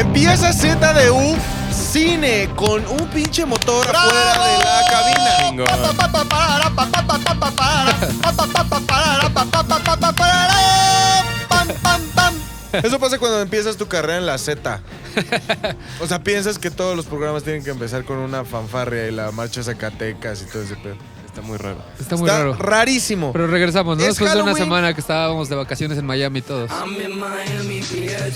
Empieza ZDU Cine con un pinche motor afuera de la cabina. Eso pasa cuando empiezas tu carrera en la Z. O sea, piensas que todos los programas tienen que empezar con una fanfarria y la marcha Zacatecas y todo ese pedo. Está muy raro. Está muy Está raro. rarísimo. Pero regresamos, ¿no? Es Después de una Halloween. semana que estábamos de vacaciones en Miami todos.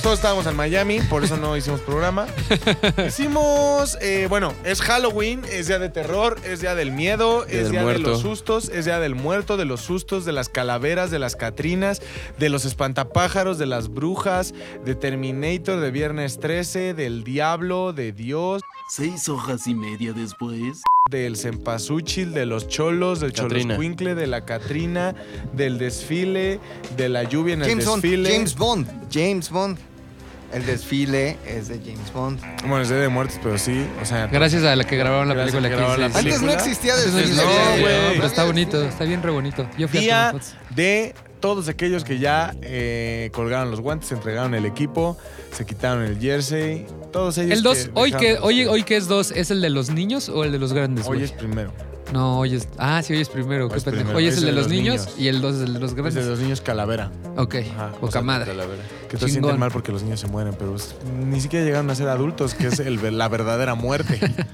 Todos estábamos en Miami, por eso no hicimos programa. Hicimos, eh, bueno, es Halloween, es día de terror, es día del miedo, Día es del día de los sustos, es día del muerto, de los sustos, de las calaveras, de las catrinas, de los espantapájaros, de las brujas, de Terminator, de Viernes 13, del diablo, de Dios, Seis hojas y media después. del cempasúchil, de los cholos, del Catrina. choloscuincle, de la Catrina, del desfile, de la lluvia en el James Bond, desfile. James Bond, James Bond. El desfile es de James Bond. Bueno, es día de muertos, pero sí, o sea, Gracias a la que grabaron la Gracias a película que grabaron la. Antes no existía desfile. No, güey. Pero está bonito, está bien re bonito. Yo fui a día tomar fotos. de todos aquellos que ya eh, colgaron los guantes, entregaron el equipo, se quitaron el jersey, todos ellos. El 2, que hoy que, hoy, hoy que es 2, ¿es el de los niños o el de los grandes? Hoy es primero. No, hoy es. Ah, sí, hoy es primero. Qué Hoy es primero, Hoy es el de los niños, niños. y el 2 es el de los Es de grandes. los niños calavera. Ok, Ajá, o sea, madre. Calavera. Que todos Chingón. sienten mal porque los niños se mueren, pero es- ni siquiera llegaron a ser adultos, que es el- la verdadera muerte.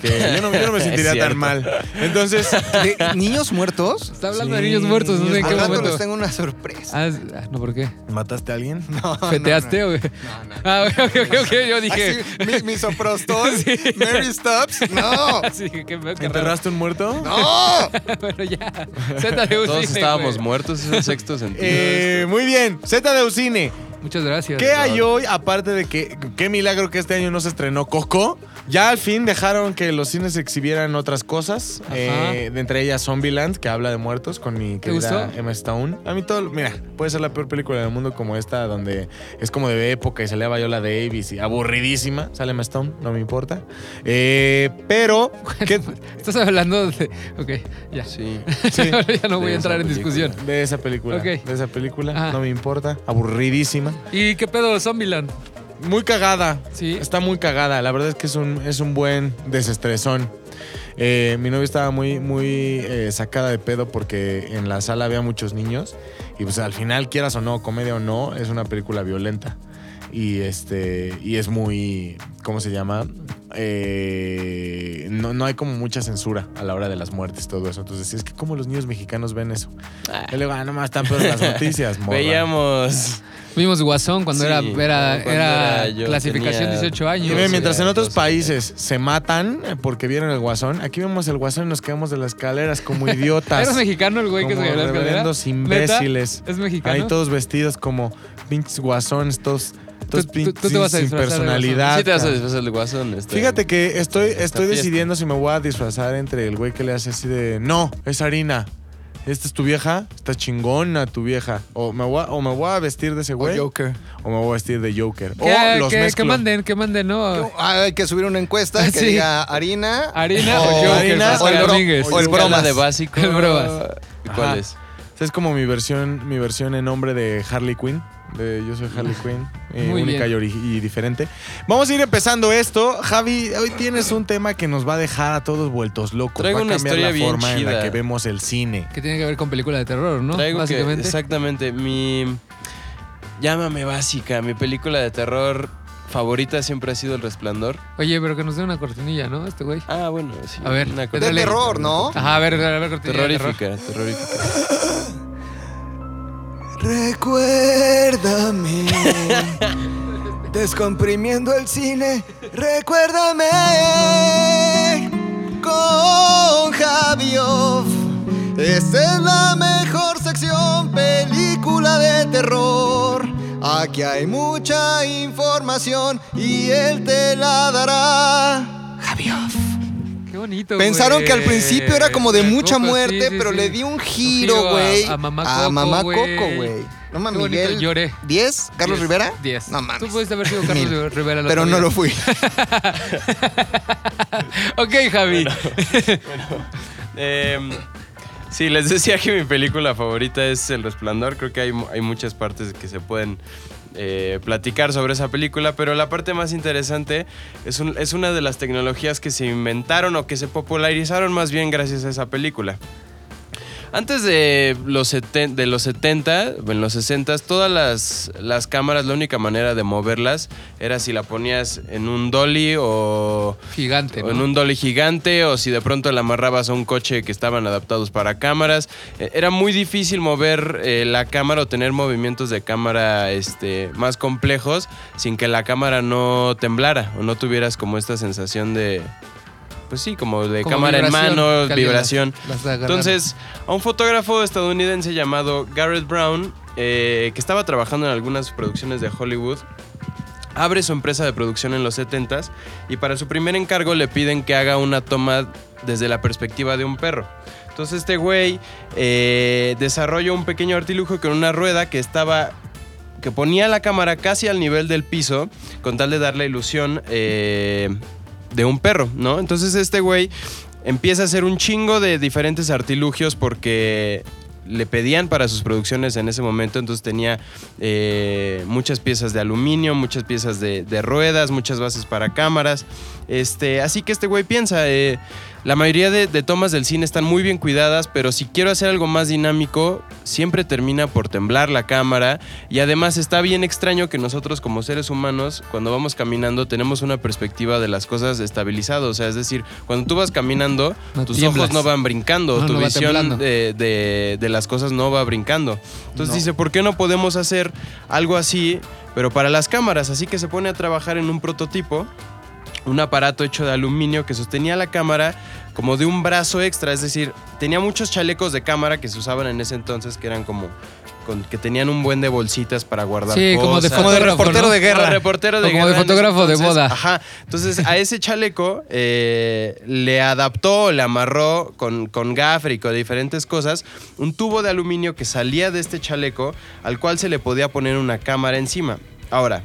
Que yo no, yo no me Es sentiría tan mal. Entonces, ¿De niños muertos? Está hablando Sí, de niños muertos, no sé en niños qué Al rato momento. les tengo una sorpresa. Ah, es- ah, no, ¿por qué? ¿mataste a alguien? No, ¿Feteaste o qué? No, no. Ah, ok, ok, ok. Yo dije. Así, mi, misoprostol, Sí. Mary Stubbs. No, Sí, qué, qué raro. ¿Enterraste un muerto? no. Bueno, ya. ZDU Todos Cine, estábamos güey. muertos, es el sexto sentido. Eh, muy bien, Z de Ucine. Muchas gracias. ¿Qué hay hoy? Aparte de que, qué milagro que este año no se estrenó Coco. Ya al fin dejaron que los cines exhibieran otras cosas. Eh, de entre ellas Zombieland, que habla de muertos, con mi ¿Te querida? Emma Stone. A mí todo, mira, puede ser la peor película del mundo como esta, donde es como de época y salía Viola Davis y aburridísima. Sale Emma Stone, no me importa. Eh, pero, ¿qué- Estás hablando de. Ok, ya. Sí. sí, ya no voy de a entrar en discusión. de esa película. Ok. De esa película, Ah. no me importa. Aburridísima. ¿Y qué pedo, Zombieland? Muy cagada. Sí. Está muy cagada. La verdad es que es un, es un buen desestresón. Eh, mi novia estaba muy, muy eh, sacada de pedo porque en la sala había muchos niños. Y pues al final, quieras o no, comedia o no, es una película violenta. Y este. Y es muy. ¿Cómo se llama? Eh, no, no hay como mucha censura a la hora de las muertes, todo eso. Entonces, es que como los niños mexicanos ven eso. Y le digo, ah, nomás están peor las noticias, morra. Veíamos. Vimos Guasón cuando Sí, era, era, cuando era era yo clasificación tenía- 18 Y años. mientras en otros países se matan eh, porque vieron el guasón, aquí vemos el guasón y nos quedamos de las escaleras como idiotas. ¿Era mexicano el güey que se la escalera? ¿Neta? imbéciles. ¿Es mexicano? Ahí todos vestidos como pinches guasones, todos, tú- pinches tú te vas a sin disfrazar de personalidad. Sí te vas a disfrazar de guasón. este. Fíjate que estoy, esta estoy fiesta. decidiendo si me voy a disfrazar entre el güey que le hace así de no, es harina. ¿Esta es tu vieja? Está chingona tu vieja. O me voy a, o me voy a vestir de ese O güey. Joker. O me voy a vestir de Joker. O los que- que manden, que manden, ¿no? Ah, Hay que subir una encuesta que Sí. diga harina. Harina o, o Joker, harina, o el bro- Domínguez. o el bromas. de básico. El bromas. ¿Cuál Ajá. es? Esta es como mi versión, mi versión en nombre de Harley Quinn. De yo soy Harley Quinn. Eh, única y, diferente. Vamos a ir empezando esto. Javi, hoy tienes un tema que nos va a dejar a todos vueltos locos. Traigo va a una cambiar historia la bien forma en la chida. que vemos el cine. Que tiene que ver con película de terror, ¿no? Traigo que, Básicamente. exactamente, mi... Llámame básica, mi película de terror favorita siempre ha sido El Resplandor. Oye, pero que nos dé una cortinilla, ¿no? Este güey. Ah, bueno, sí. A ver, una de terror, ¿no? Ajá, a ver, a ver, cortinilla de terror. Terrorífica, terrorífica. Recuérdame. Descomprimiendo el cine. Recuérdame. Con Javioff. Esta es la mejor sección. Película de terror. Aquí hay mucha información y él te la dará. Javioff. Qué bonito, Pensaron güey. que al principio era como de La mucha Coco, muerte, sí, sí, pero sí. le di un giro giro, a- güey. a Mamá Coco, Mamá güey. Coco, güey. No mames, Miguel. lloré. ¿10? ¿Carlos Diez. Rivera? Diez. No mames. Tú pudiste haber sido Carlos Mil. Rivera. Pero no lo fui. ok, Javi. Em, Sí, les decía que mi película favorita es El Resplandor. Creo que hay, hay muchas partes que se pueden eh, platicar sobre esa película, pero la parte más interesante es, un- es una de las tecnologías que se inventaron o que se popularizaron más bien gracias a esa película. Antes de los, seten- de los 70, en los 60, todas las, las cámaras, la única manera de moverlas era si la ponías en un dolly o, Gigante, o ¿no? en un dolly gigante o si de pronto la amarrabas a un coche que estaban adaptados para cámaras. Eh, Era muy difícil mover eh, la cámara o tener movimientos de cámara este, más complejos sin que la cámara no temblara o no tuvieras como esta sensación de... Pues sí, como de Como cámara en mano, alguien vibración. Entonces, a un fotógrafo estadounidense llamado Garrett Brown, eh, que estaba trabajando en algunas producciones de Hollywood, abre su empresa de producción en los 70s y para su primer encargo le piden que haga una toma desde la perspectiva de un perro. Entonces este güey eh, desarrolla un pequeño artilugio con una rueda que estaba que ponía la cámara casi al nivel del piso con tal de dar la ilusión eh, de un perro, ¿no? Entonces este güey empieza a hacer un chingo de diferentes artilugios porque le pedían para sus producciones en ese momento, entonces tenía eh, muchas piezas de aluminio, muchas piezas de, de ruedas, muchas bases para cámaras. Este, así que este güey piensa, eh, la mayoría de, de tomas del cine están muy bien cuidadas, pero si quiero hacer algo más dinámico, siempre termina por temblar la cámara. Y además está bien extraño que nosotros como seres humanos, cuando vamos caminando, tenemos una perspectiva de las cosas estabilizado. O sea, es decir, cuando tú vas caminando, No tus tiemblas. ojos no van brincando, No, tu no visión de, de- de las cosas no va brincando. Entonces dice, ¿por qué no podemos hacer algo así, pero para las cámaras? Así que se pone a trabajar en un prototipo, un aparato hecho de aluminio que sostenía la cámara como de un brazo extra, es decir, tenía muchos chalecos de cámara que se usaban en ese entonces que eran como con- que tenían un buen de bolsitas para guardar Sí, cosas. como de Como de fotógrafo, reportero ¿no? de guerra. Como reportero de O como de guerra fotógrafo de boda. Ajá. Entonces, a ese chaleco eh, le adaptó, le amarró con, con gaffer y con diferentes cosas un tubo de aluminio que salía de este chaleco al cual se le podía poner una cámara encima. Ahora,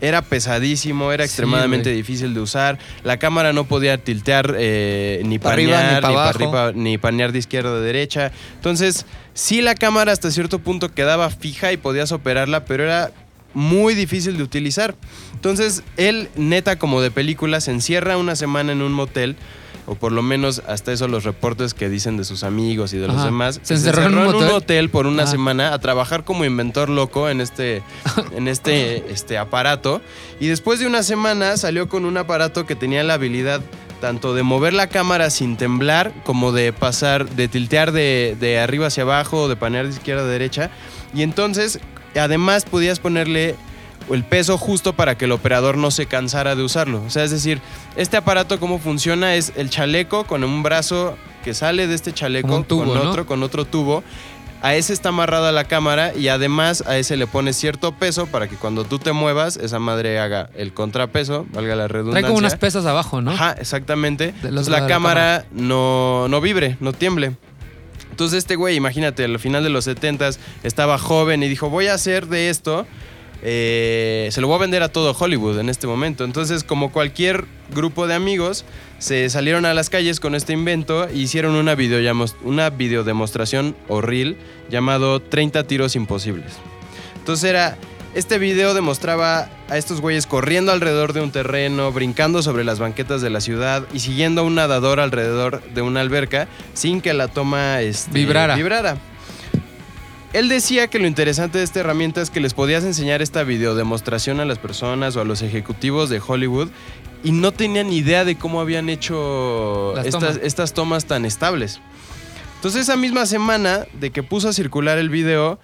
era pesadísimo, era Sí, extremadamente güey. difícil de usar. La cámara no podía tiltear eh, ni arriba, panear, ni ni, abajo. ni panear de izquierda a derecha. Entonces, sí la cámara hasta cierto punto quedaba fija y podías operarla, pero era muy difícil de utilizar. Entonces, él, neta como de película, se encierra una semana en un motel, o por lo menos hasta eso los reportes que dicen de sus amigos y de los demás. ¿Se encerró en un hotel por una semana a trabajar como inventor loco en este, en este, este aparato. Y después de una semana salió con un aparato que tenía la habilidad tanto de mover la cámara sin temblar, como de pasar, de tiltear de, de arriba hacia abajo, o de panear de izquierda a derecha. Y entonces, además, podías ponerle el peso justo para que el operador no se cansara de usarlo. O sea, es decir, este aparato cómo funciona es el chaleco con un brazo que sale de este chaleco tubo, con ¿no? otro con otro tubo. A ese está amarrada la cámara y además a ese le pones cierto peso para que cuando tú te muevas, esa madre haga el contrapeso, valga la redundancia. Trae como unas pesas abajo, ¿no? Ajá, exactamente. Entonces lado la la cámara no, no vibre, no tiemble. Entonces este güey, imagínate, al final de los 70 estaba joven y dijo, voy a hacer de esto, eh, se lo voy a vender a todo Hollywood en este momento. Entonces, como cualquier grupo de amigos, se salieron a las calles con este invento e hicieron una, videollamos- una videodemostración o reel llamado 30 tiros imposibles. Entonces era, este video demostraba a estos güeyes corriendo alrededor de un terreno, brincando sobre las banquetas de la ciudad y siguiendo a un nadador alrededor de una alberca sin que la toma este, Vibrara. vibrara. Él decía que lo interesante de esta herramienta es que les podías enseñar esta videodemostración a las personas o a los ejecutivos de Hollywood y no tenían idea de cómo habían hecho estas, tomas. estas tomas tan estables. Entonces esa misma semana de que puso a circular el video,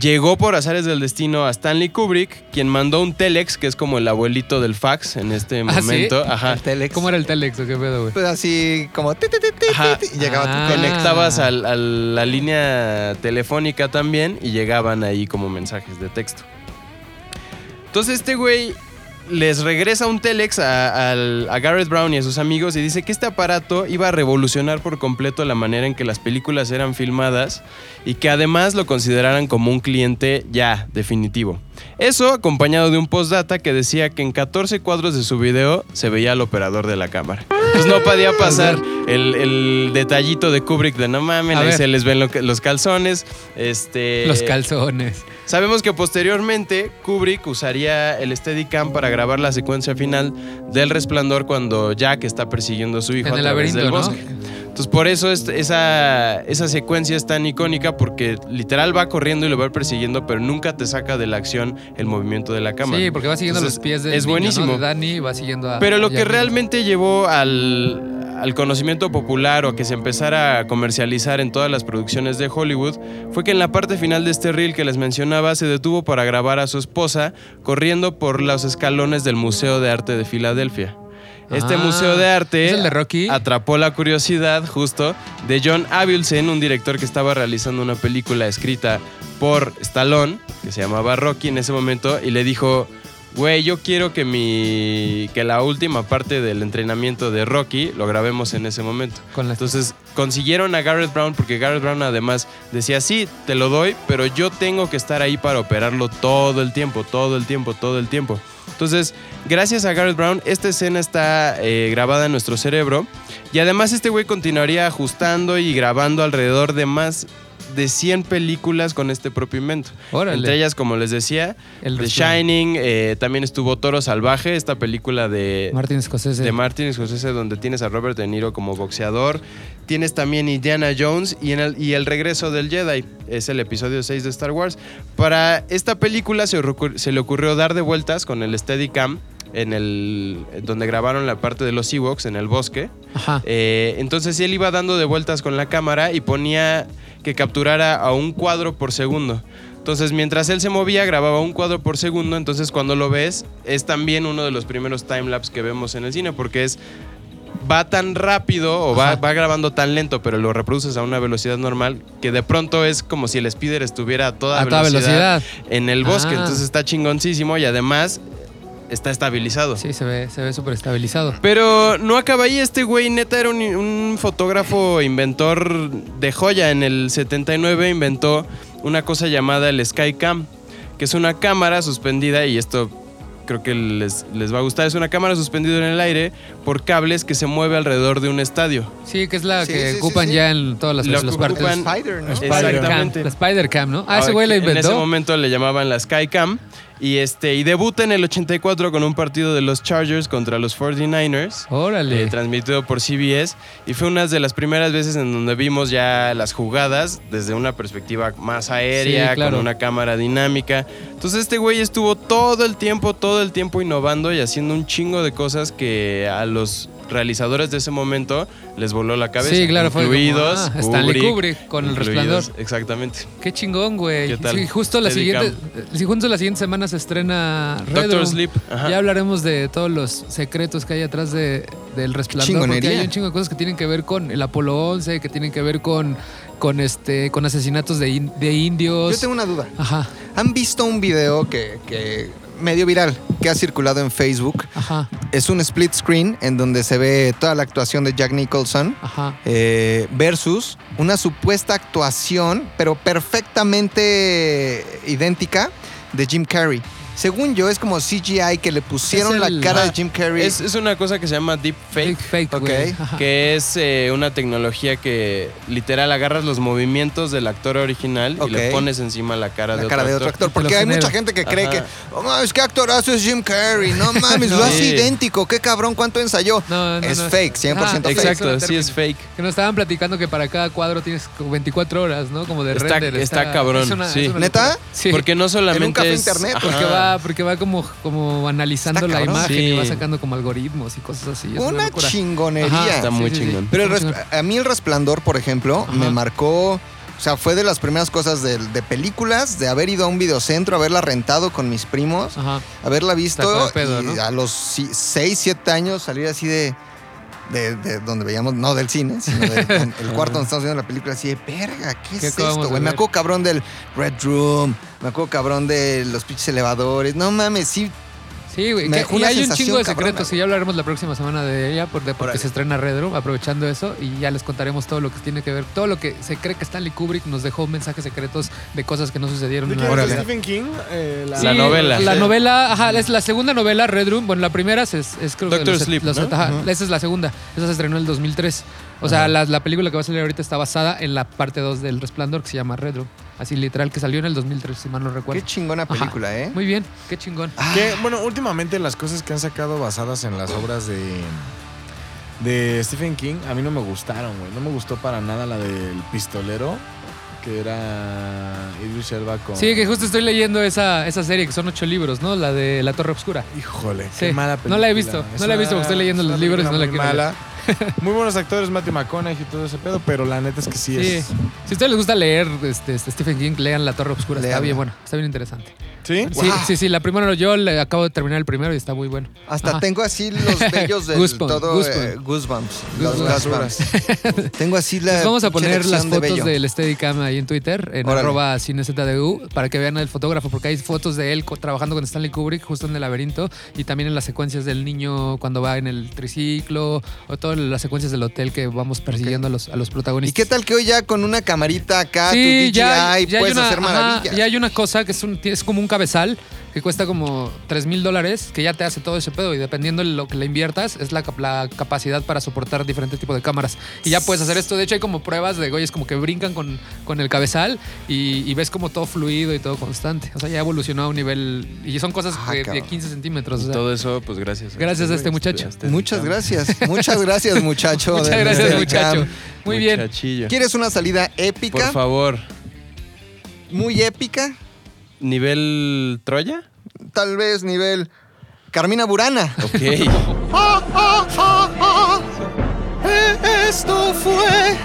llegó por azares del destino a Stanley Kubrick, quien mandó un telex, que es como el abuelito del fax en este ¿Ah, sí? momento. Ajá. El telex. ¿Cómo era el telex o qué pedo, güey? Pues así como ti, ti, ti, ti, Ajá. y llegaba Ah. tu telex. Conectabas al- a la línea telefónica también y llegaban ahí como mensajes de texto. Entonces este güey les regresa un telex a, a Garrett Brown y a sus amigos y dice que este aparato iba a revolucionar por completo la manera en que las películas eran filmadas y que además lo consideraran como un cliente ya definitivo. Eso acompañado de un postdata que decía que en 14 cuadros de su video se veía al operador de la cámara. pues no podía pasar el, el detallito de Kubrick de no mames, A ahí ver. se les ven lo que- los calzones. Este, Los calzones. Sabemos que posteriormente Kubrick usaría el Steadicam para grabar la secuencia final del resplandor cuando Jack está persiguiendo a su hijo En a el través del laberinto, ¿no? bosque. Entonces por eso es- esa, esa secuencia es tan icónica porque literal va corriendo y lo va persiguiendo, pero nunca te saca de la acción el movimiento de la cámara. Sí, porque va siguiendo Entonces, los pies del Es niño, ¿no? buenísimo. De Danny y va siguiendo a... Pero lo que realmente llevó al, al conocimiento popular o a que se empezara a comercializar en todas las producciones de Hollywood fue que en la parte final de este reel que les mencionaba se detuvo para grabar a su esposa corriendo por los escalones del Museo de Arte de Filadelfia. Este Ah, museo de arte ¿es el de Rocky? atrapó la curiosidad justo de John Avildsen, un director que estaba realizando una película escrita por Stallone, que se llamaba Rocky en ese momento, y le dijo, güey, yo quiero que, mi, que la última parte del entrenamiento de Rocky lo grabemos en ese momento. Con la- Entonces consiguieron a Garrett Brown porque Garrett Brown además decía, sí, te lo doy, pero yo tengo que estar ahí para operarlo todo el tiempo, todo el tiempo, todo el tiempo. Entonces, gracias a Garrett Brown, esta escena está eh, grabada en nuestro cerebro. Y además este güey continuaría ajustando y grabando alrededor de más de 100 películas con este propio invento. Órale. Entre ellas, como les decía, El The. Shining, eh, también estuvo Toro Salvaje, esta película de, Martin Scorsese. de Martin Scorsese donde tienes a Robert De Niro como boxeador. Tienes también Indiana Jones y, en el, y El regreso del Jedi. Es el episodio 6 de Star Wars. Para esta película se, se le ocurrió dar de vueltas con el Steadicam en el donde grabaron la parte de los Ewoks en el bosque. Ajá. Eh, entonces él iba dando de vueltas con la cámara y ponía que capturara a un cuadro por segundo. Entonces, mientras él se movía, grababa un cuadro por segundo. Entonces, cuando lo ves, es también uno de los primeros timelapse que vemos en el cine, porque es. Va tan rápido o va, va grabando tan lento, pero lo reproduces a una velocidad normal, que de pronto es como si el speeder estuviera a toda, A toda velocidad, velocidad. en el bosque. Ah. Entonces está chingoncísimo y además está estabilizado. Sí, se ve, se ve súper estabilizado. Pero no acaba ahí, este güey neta era un, un fotógrafo inventor de joya. En el 79 inventó una cosa llamada el Skycam, que es una cámara suspendida, y esto creo que les, les va a gustar, es una cámara suspendida en el aire por cables que se mueve alrededor de un estadio. Sí, que es la Sí, que sí, ocupan sí. ya en todas las, Lo las partes. Spider, ¿no? Spider. Exactamente. La Spider Cam, ¿no? Ah, ese güey la En ese inventó. momento le llamaban la Skycam. Y, este, y debuta en el 84 con un partido de los Chargers contra los 49ers. Órale. eh, transmitido por CBS y fue una de las primeras veces en donde vimos ya las jugadas desde una perspectiva más aérea, Sí, claro. con una cámara dinámica. Entonces este güey estuvo todo el tiempo, todo el tiempo innovando y haciendo un chingo de cosas que a los realizadores de ese momento les voló la cabeza. Sí, claro, fue como, incluidos ah, Stanley Kubrick con El incluidos- Resplandor. Exactamente. Qué chingón, güey. ¿Qué tal? Sí, justo la siguiente, sí, justo la siguiente semana se estrena Red Doctor Room. Sleep. Ajá. Ya hablaremos de todos los secretos que hay atrás de, del resplandor. Porque hay un chingo de cosas que tienen que ver con el Apolo 11, que tienen que ver con, con este, con asesinatos de, in- de indios. Yo tengo una duda. Ajá, ¿Han visto un video que, que medio viral que ha circulado en Facebook? ajá, Es un split screen en donde se ve toda la actuación de Jack Nicholson ajá. eh, versus una supuesta actuación, pero perfectamente idéntica, de Jim Carrey. Según yo, es como CGI que le pusieron el- la cara ah, de Jim Carrey. Es, es una cosa que se llama deep fake. Fake, fake, Ok. güey. Ajá. que es eh, una tecnología que literal agarras los movimientos del actor original y le pones encima la cara, la de, cara otro de otro actor. Porque hay mucha gente que cree Ajá. que, oh, mames, qué actorazo es Jim Carrey. No mames, lo hace Sí. idéntico. Qué cabrón, cuánto ensayó. No, no, es no. fake, 100% Ajá, fake. Exacto, sí es fake. Que nos estaban platicando que para cada cuadro tienes como 24 horas, ¿no? Como de Está- render. está cabrón, es una- sí. es ¿Neta? Sí. Porque no solamente En un café es- internet. Ajá. Porque va, porque va como, como analizando Está la cabrón. imagen Sí. y va sacando como algoritmos y cosas así. Es una, Una locura. chingonería. Ajá, Está muy chingón. Pero el res- a mí el resplandor, por ejemplo, Ajá. me marcó. O sea, fue de las primeras cosas de, de películas, de haber ido a un videocentro, haberla rentado con mis primos, Ajá. haberla visto Sacó de pedo, y ¿no? a los 6, 7 años salir así de, de, de donde veíamos, no del cine, sino del el cuarto donde estamos viendo la película, así de, verga, ¿qué, ¿Qué es esto, de güey? Me acuerdo cabrón del Red Room, me acuerdo cabrón de los pinches elevadores, no mames, sí, Sí, güey. Me que- dejó Y una hay un chingo de cabrona, secretos que ya hablaremos la próxima semana de ella porque Órale. se estrena Red Room, aprovechando eso y ya les contaremos todo lo que tiene que ver, todo lo que se cree que Stanley Kubrick nos dejó mensajes secretos de cosas que no sucedieron ¿De en la. Stephen King? Eh, la, Sí, La novela. La novela, ajá, es la segunda novela, Red Room. Bueno, la primera es, es creo que Doctor los- Sleep, los- ¿no? ajá, Ujú. esa es la segunda. Esa se estrenó en el 2003. O sea, la, la película que va a salir ahorita está basada en la parte 2 del Resplandor que se llama Red Room. Así literal, que salió en el 2003, si mal no recuerdo. Qué chingona Ajá. película, ¿eh? Muy bien, qué chingón. Que, bueno, últimamente las cosas que han sacado basadas en las obras de, de Stephen King, a mí no me gustaron, güey. No me gustó para nada la del pistolero, que era Idris Elba con... Sí, que justo estoy leyendo esa, esa serie, que son ocho libros, ¿no? La de La Torre Oscura. Híjole, Sí. qué mala película. No la he visto, Es no la he visto porque estoy leyendo los libros y no la quiero mala. Muy buenos actores, Matthew McConaughey y todo ese pedo, pero la neta es que sí, Sí. es... Si a ustedes les gusta leer este, este Stephen King, lean La Torre Oscura. Está bien bueno, está bien interesante. ¿Sí? Sí, Wow. sí, sí, la primera yo le acabo de terminar el primero y está muy bueno. Hasta Ajá. tengo así los bellos del Goosebumps, todo goosebumps. eh, goosebumps. Los Goosebumps. goosebumps. tengo así la Les vamos a poner las de fotos bello. del Steadicam ahí en Twitter, en Órale. arroba cinezdu, para que vean al fotógrafo, porque hay fotos de él trabajando con Stanley Kubrick justo en el laberinto y también en las secuencias del niño cuando va en el triciclo o todas las secuencias del hotel que vamos persiguiendo a, los, a los ¿Y protagonistas. qué tal que hoy ya con una camarita acá, Sí, tu DJI, ya, puedes una, hacer ajá, maravillas? ya hay una cosa que es, un, es como un cabezal que cuesta como 3 mil dólares, que ya te hace todo ese pedo y dependiendo de lo que le inviertas es la, la capacidad para soportar diferentes tipos de cámaras. Y ya puedes hacer esto. De hecho hay como pruebas de güeyes como que brincan con, con el cabezal y, y ves como todo fluido y todo constante. O sea, ya evolucionó a un nivel... Y son cosas Ah, que- de cabrón. 15 centímetros. o sea. Todo eso, pues gracias. Gracias a este muchacho. Muchas gracias, muchas gracias muchacho. Muchas gracias muchacho. Muy bien. ¿Quieres una salida épica? Por favor. Muy épica, ¿Nivel Troya? tal vez nivel Carmina Burana. Ok. Esto fue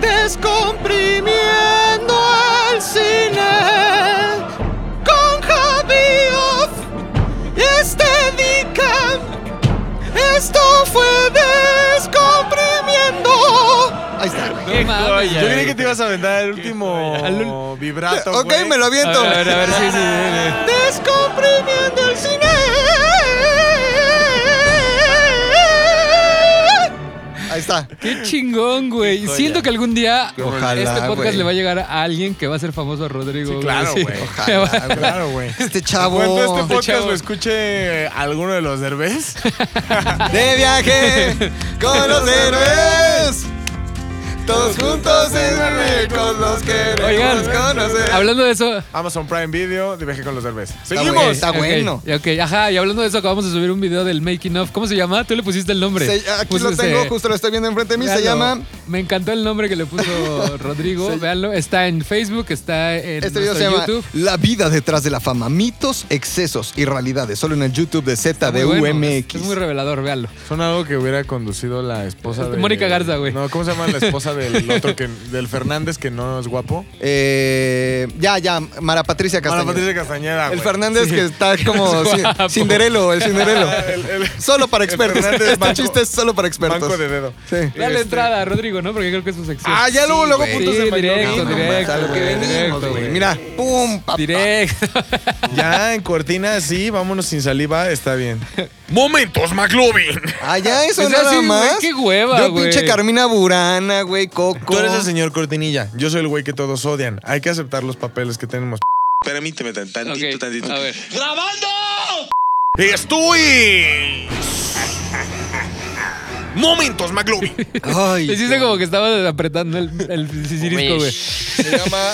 Descomprimiendo el cine con Javi Off y Steadicam. Esto fue Descomprimiendo. Ahí está. No mames. Yo creí que te ibas a aventar el último vibrato, Ok, güey. me lo A aviento. a ver, a ver, sí, sí, sí. Descomprimiendo el cine. Ahí está. Qué chingón, güey. Siento que algún día Ojalá, este podcast güey. le va a llegar a alguien que va a ser famoso a Rodrigo. Sí, claro, güey. Ojalá, Claro, güey. Este chavo. Cuando este podcast chavo. lo escuche alguno de los derbés, De viaje con los héroes. Todos juntos en con los queremos Oigan, conocer. hablando de eso. Amazon Prime Video, de viaje con los derbés. Está Seguimos. está bueno. Ok, ajá, y hablando de eso, acabamos de subir un video del making of. ¿Cómo se llama? Tú le pusiste el nombre. Se- aquí lo tengo, justo lo estoy viendo enfrente de mí. Se llama. Me encantó el nombre que le puso Rodrigo. Se- Véanlo. Está en Facebook, está en Este video se llama YouTube. La vida detrás de la fama, mitos, excesos y realidades. Solo en el YouTube de muy bueno, ZDUMX. Es, es muy revelador, véanlo. Son algo que hubiera conducido la esposa de... Mónica Garza, güey. No, ¿cómo se llama la esposa del otro que... del Fernández que no es guapo? Eh, ya, ya, Mara Patricia Mara Castañeda. Patricia Castañeda, El güey. Fernández Sí. que está como Es. Cinderelo, el Cinderelo. El- el- Solo para expertos. Fernández Este banco- chiste es solo para expertos. Banco de dedo. Sí. Dale Este- entrada a Rodrigo, ¿no? Porque creo que es su sección. Ah, ya luego, luego güey. puntos Sí, directo, No, directo, güey, venimos, directo, güey. Mira, pum, papá. Directo. Ya en cortina, sí, vámonos sin saliva, está bien. Momentos, McLovin. Ah, ya, eso nada sí, más. qué hueva, Yo güey. pinche Carmina Burana, güey, Coco. Tú eres el señor Cortinilla. Yo soy el güey que todos odian. Hay que aceptar los papeles que tenemos. Permíteme tan- tantito, Ok, tantito. a ver. ¡Estoy! Momentos, McLovin. Ay, Hiciste como que estabas apretando el, el sisirisco, güey. Se llama,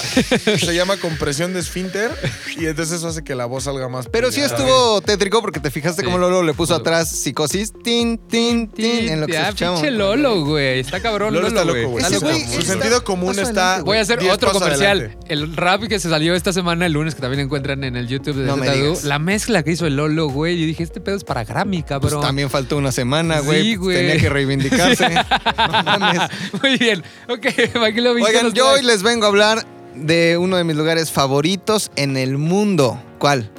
se llama compresión de esfínter y entonces eso hace que la voz salga más. Pero sí estuvo tétrico porque te fijaste Sí. cómo Lolo le puso atrás psicosis, tin, tin, tin, en lo que Ya, escuchamos. pinche Lolo, güey. Está cabrón, Lolo Lolo, está loco, güey. Ese Su está- sentido común paso está. adelante, Voy a hacer 10 otro pasos comercial. adelante. El rap que se salió esta semana, el lunes, que también encuentran en el YouTube de No me digas. La mezcla que hizo el Lolo, güey. Y dije, este pedo es para Grammy, Pues cabrón. también faltó una semana, güey. Sí, güey. Tenía que reivindicarse. No mames. Muy bien. Ok, vi. Oigan, yo hoy les vengo a hablar de uno de mis lugares favoritos en el mundo. ¿Cuál?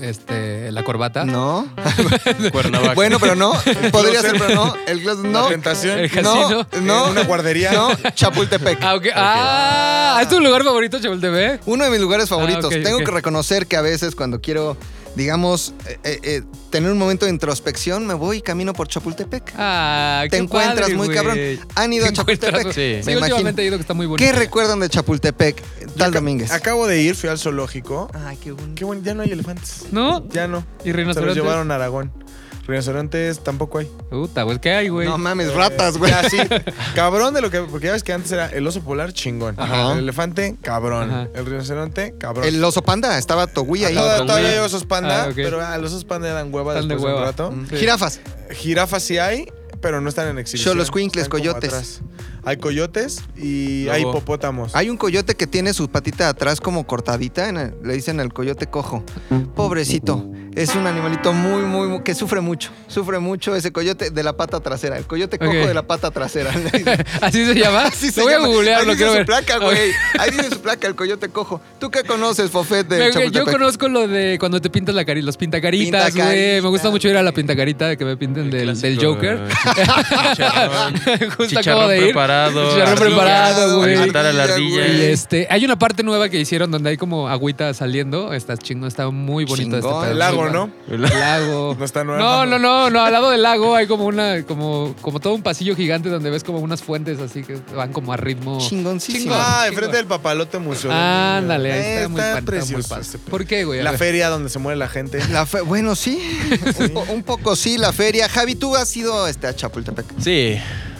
Este, la corbata. ¿No? Cuernavaca. Bueno, pero no. Podría ser, pero no. El La no. tentación. El No, casino. no. En una guardería. No, Chapultepec. Ah, ok. Ah, ¿es tu lugar favorito, TV? Uno de mis lugares favoritos. Ah, ok, Tengo que reconocer que a veces cuando quiero digamos, eh, eh, eh, tener un momento de introspección, me voy y camino por Chapultepec. Ah, Te qué encuentras padre, muy cabrón. Han ido a Chapultepec. Sí. Me Sí, imagino. últimamente he ido que está muy bonito. ¿Qué recuerdan de Chapultepec? Tal Yo Domínguez. Acabo de ir, fui al zoológico. Ay, qué bonito. Qué bueno, ya no hay elefantes. ¿No? Ya no. ¿Y Se los rinocerontes? llevaron a Aragón. Rinocerontes tampoco hay. Puta, pues ¿qué hay, güey? No mames, ratas, güey. Ya, sí. Cabrón de lo que. Porque ya ves que antes era el oso polar chingón. Ajá. El elefante, cabrón. Ajá. El rinoceronte, cabrón. El oso panda, estaba Togui ahí. Toda- Ajá. todavía hay osos panda, Ah, pero ah, los osos panda dan hueva Están de después de un hueva. rato. Mm. Sí. Jirafas. Jirafas sí hay, pero no están en exhibición. Xoloscuincles, Están como coyotes. Hay coyotes y Lobo. hay hipopótamos. Hay un coyote que tiene su patita de atrás como cortadita, en el- le dicen el coyote cojo. Pobrecito. Es un animalito muy, muy, muy- que sufre mucho. Sufre mucho ese coyote de la pata trasera. El coyote cojo de la pata trasera. ¿Así se llama? Así se Lo voy llama. a googlear, Ahí lo dice su ver. placa, güey. Ahí dice su placa, el coyote cojo. ¿Tú qué conoces, Fofet de Me- yo conozco lo de cuando te pintas la carita, los pintacaritas, güey. Me gusta mucho ir a la pintacarita de que me pinten del, Joker. Chicharrón. Justo Chicharrón acabo de ir. preparado. Ardilla, preparado, güey. Alimentar a la Ardilla. Y este, hay una parte nueva que hicieron donde hay como agüita saliendo. Está chingón, está muy bonito Chingón. este pedo. El lago, ¿no? El lago. No está nueva. No, no, no, no. Al lado del lago hay como una, como, como todo un pasillo gigante donde ves como unas fuentes así que van como a ritmo. Chingoncísimo. Chingón. Ah, enfrente del papalote museo. Ándale, ahí está, Eh, muy padre, está muy precioso. padre. ese pedo. ¿Por qué, güey? A La ver. feria donde se muere la gente. La fe- bueno, sí. un, po- un poco sí, la feria. Javi, tú has ido este, a Chapultepec. Sí,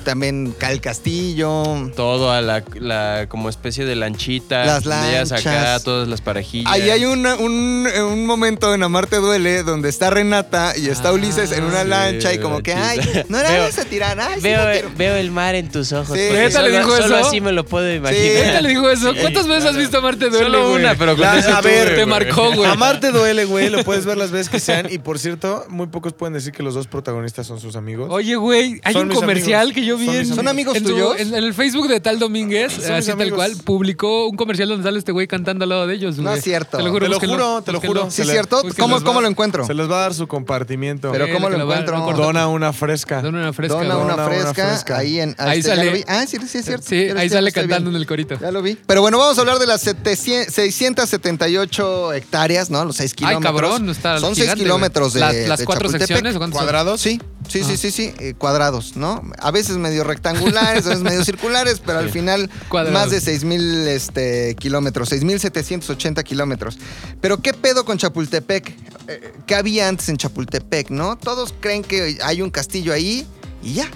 También Cal Castillo. todo a la, la- como especie de lanchita. Las llegas acá, lanchas. todas las parejillas. Ahí hay una- un, un momento en Amarte Duele donde está Renata y está Ah, Ulises en una sí, lancha y como que, ay, no era Veo- ese tirar, ay, sí Veo, quiero. veo el mar en tus ojos. Sí. ¿Neta le solo- dijo Solo eso? así me lo puedo imaginar. ¿Neta le dijo eso? Sí, ¿Cuántas veces has visto Amarte Duele, Solo güey? una, pero con La- a ver, Te güey. marcó, güey. Amarte duele, güey. Lo puedes ver las veces que sean. Y por cierto, muy pocos pueden decir que los dos protagonistas son sus amigos. Oye, güey, hay Son un comercial amigos. que yo vi Son en, mis ¿Son amigos en tuyos? en, en el Facebook de Tal Domínguez, así tal cual, publicó un comercial donde sale este güey cantando al lado de ellos, No es cierto. Te lo juro, Te lo búsquenlo, juro, te lo búsquenlo. juro. ¿Sí es cierto? ¿Cómo, cómo lo encuentro? Se les va a dar su compartimiento. Pero Sí, ¿cómo lo encuentro? no. Dona una fresca. Dona una fresca. Dona una fresca, ahí en... Ahí este, sale-. Ah, sí, sí es cierto. Sí, ahí sale cantando en el corito. Ya lo vi. Pero bueno, vamos a hablar de las 700 678 hectáreas, ¿no? Los 6 Ay, kilómetros. cabrón, está Son 6 gigante, kilómetros de. Las- cuatro secciones. ¿Cuadrados? Sí, sí, sí, Ajá. sí, sí, eh, cuadrados, ¿no? A veces medio rectangulares, a veces medio circulares, pero al final más de 6.000 este, kilómetros, 6.780 kilómetros. Pero ¿qué pedo con Chapultepec? Eh, ¿Qué había antes en Chapultepec, no? Todos creen que hay un castillo ahí y ya.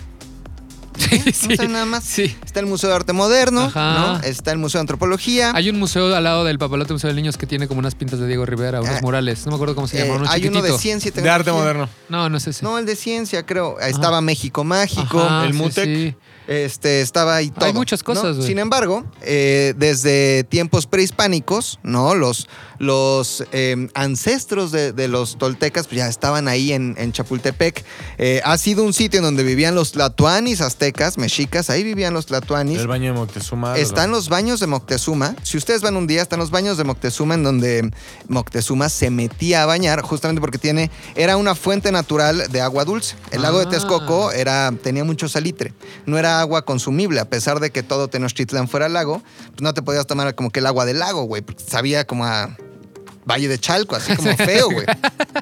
Sí, No sí. está nada más. Sí. Está el Museo de Arte Moderno, Ajá. ¿no? Está el Museo de Antropología. Hay un museo al lado del Papalote Museo de Niños que tiene como unas pintas de Diego Rivera, unos Ah, murales. No me acuerdo cómo se Eh, llama, uno hay uno de ciencia y De arte tecnología. moderno. No, no sé si. No, el de ciencia, creo. Estaba México Mágico. Ajá, el Mutec. sí. Este, estaba ahí todo. muchas cosas, ¿no? güey. Sin embargo, eh, desde tiempos prehispánicos, ¿no? Los, los eh, ancestros de, de los toltecas pues, ya estaban ahí en, en Chapultepec. Eh, ha sido un sitio en donde vivían los tlatoanis aztecas, mexicas, ahí vivían los tlatoanis. El baño de Moctezuma. Están los baños de Moctezuma. Si ustedes van un día, están los baños de Moctezuma en donde Moctezuma se metía a bañar, justamente porque tiene, era una fuente natural de agua dulce. El lago de Ah. Texcoco era, tenía mucho salitre. No era agua consumible, a pesar de que todo Tenochtitlán fuera lago, pues no te podías tomar como que el agua del lago, güey, porque sabía como a Valle de Chalco, así como feo, güey.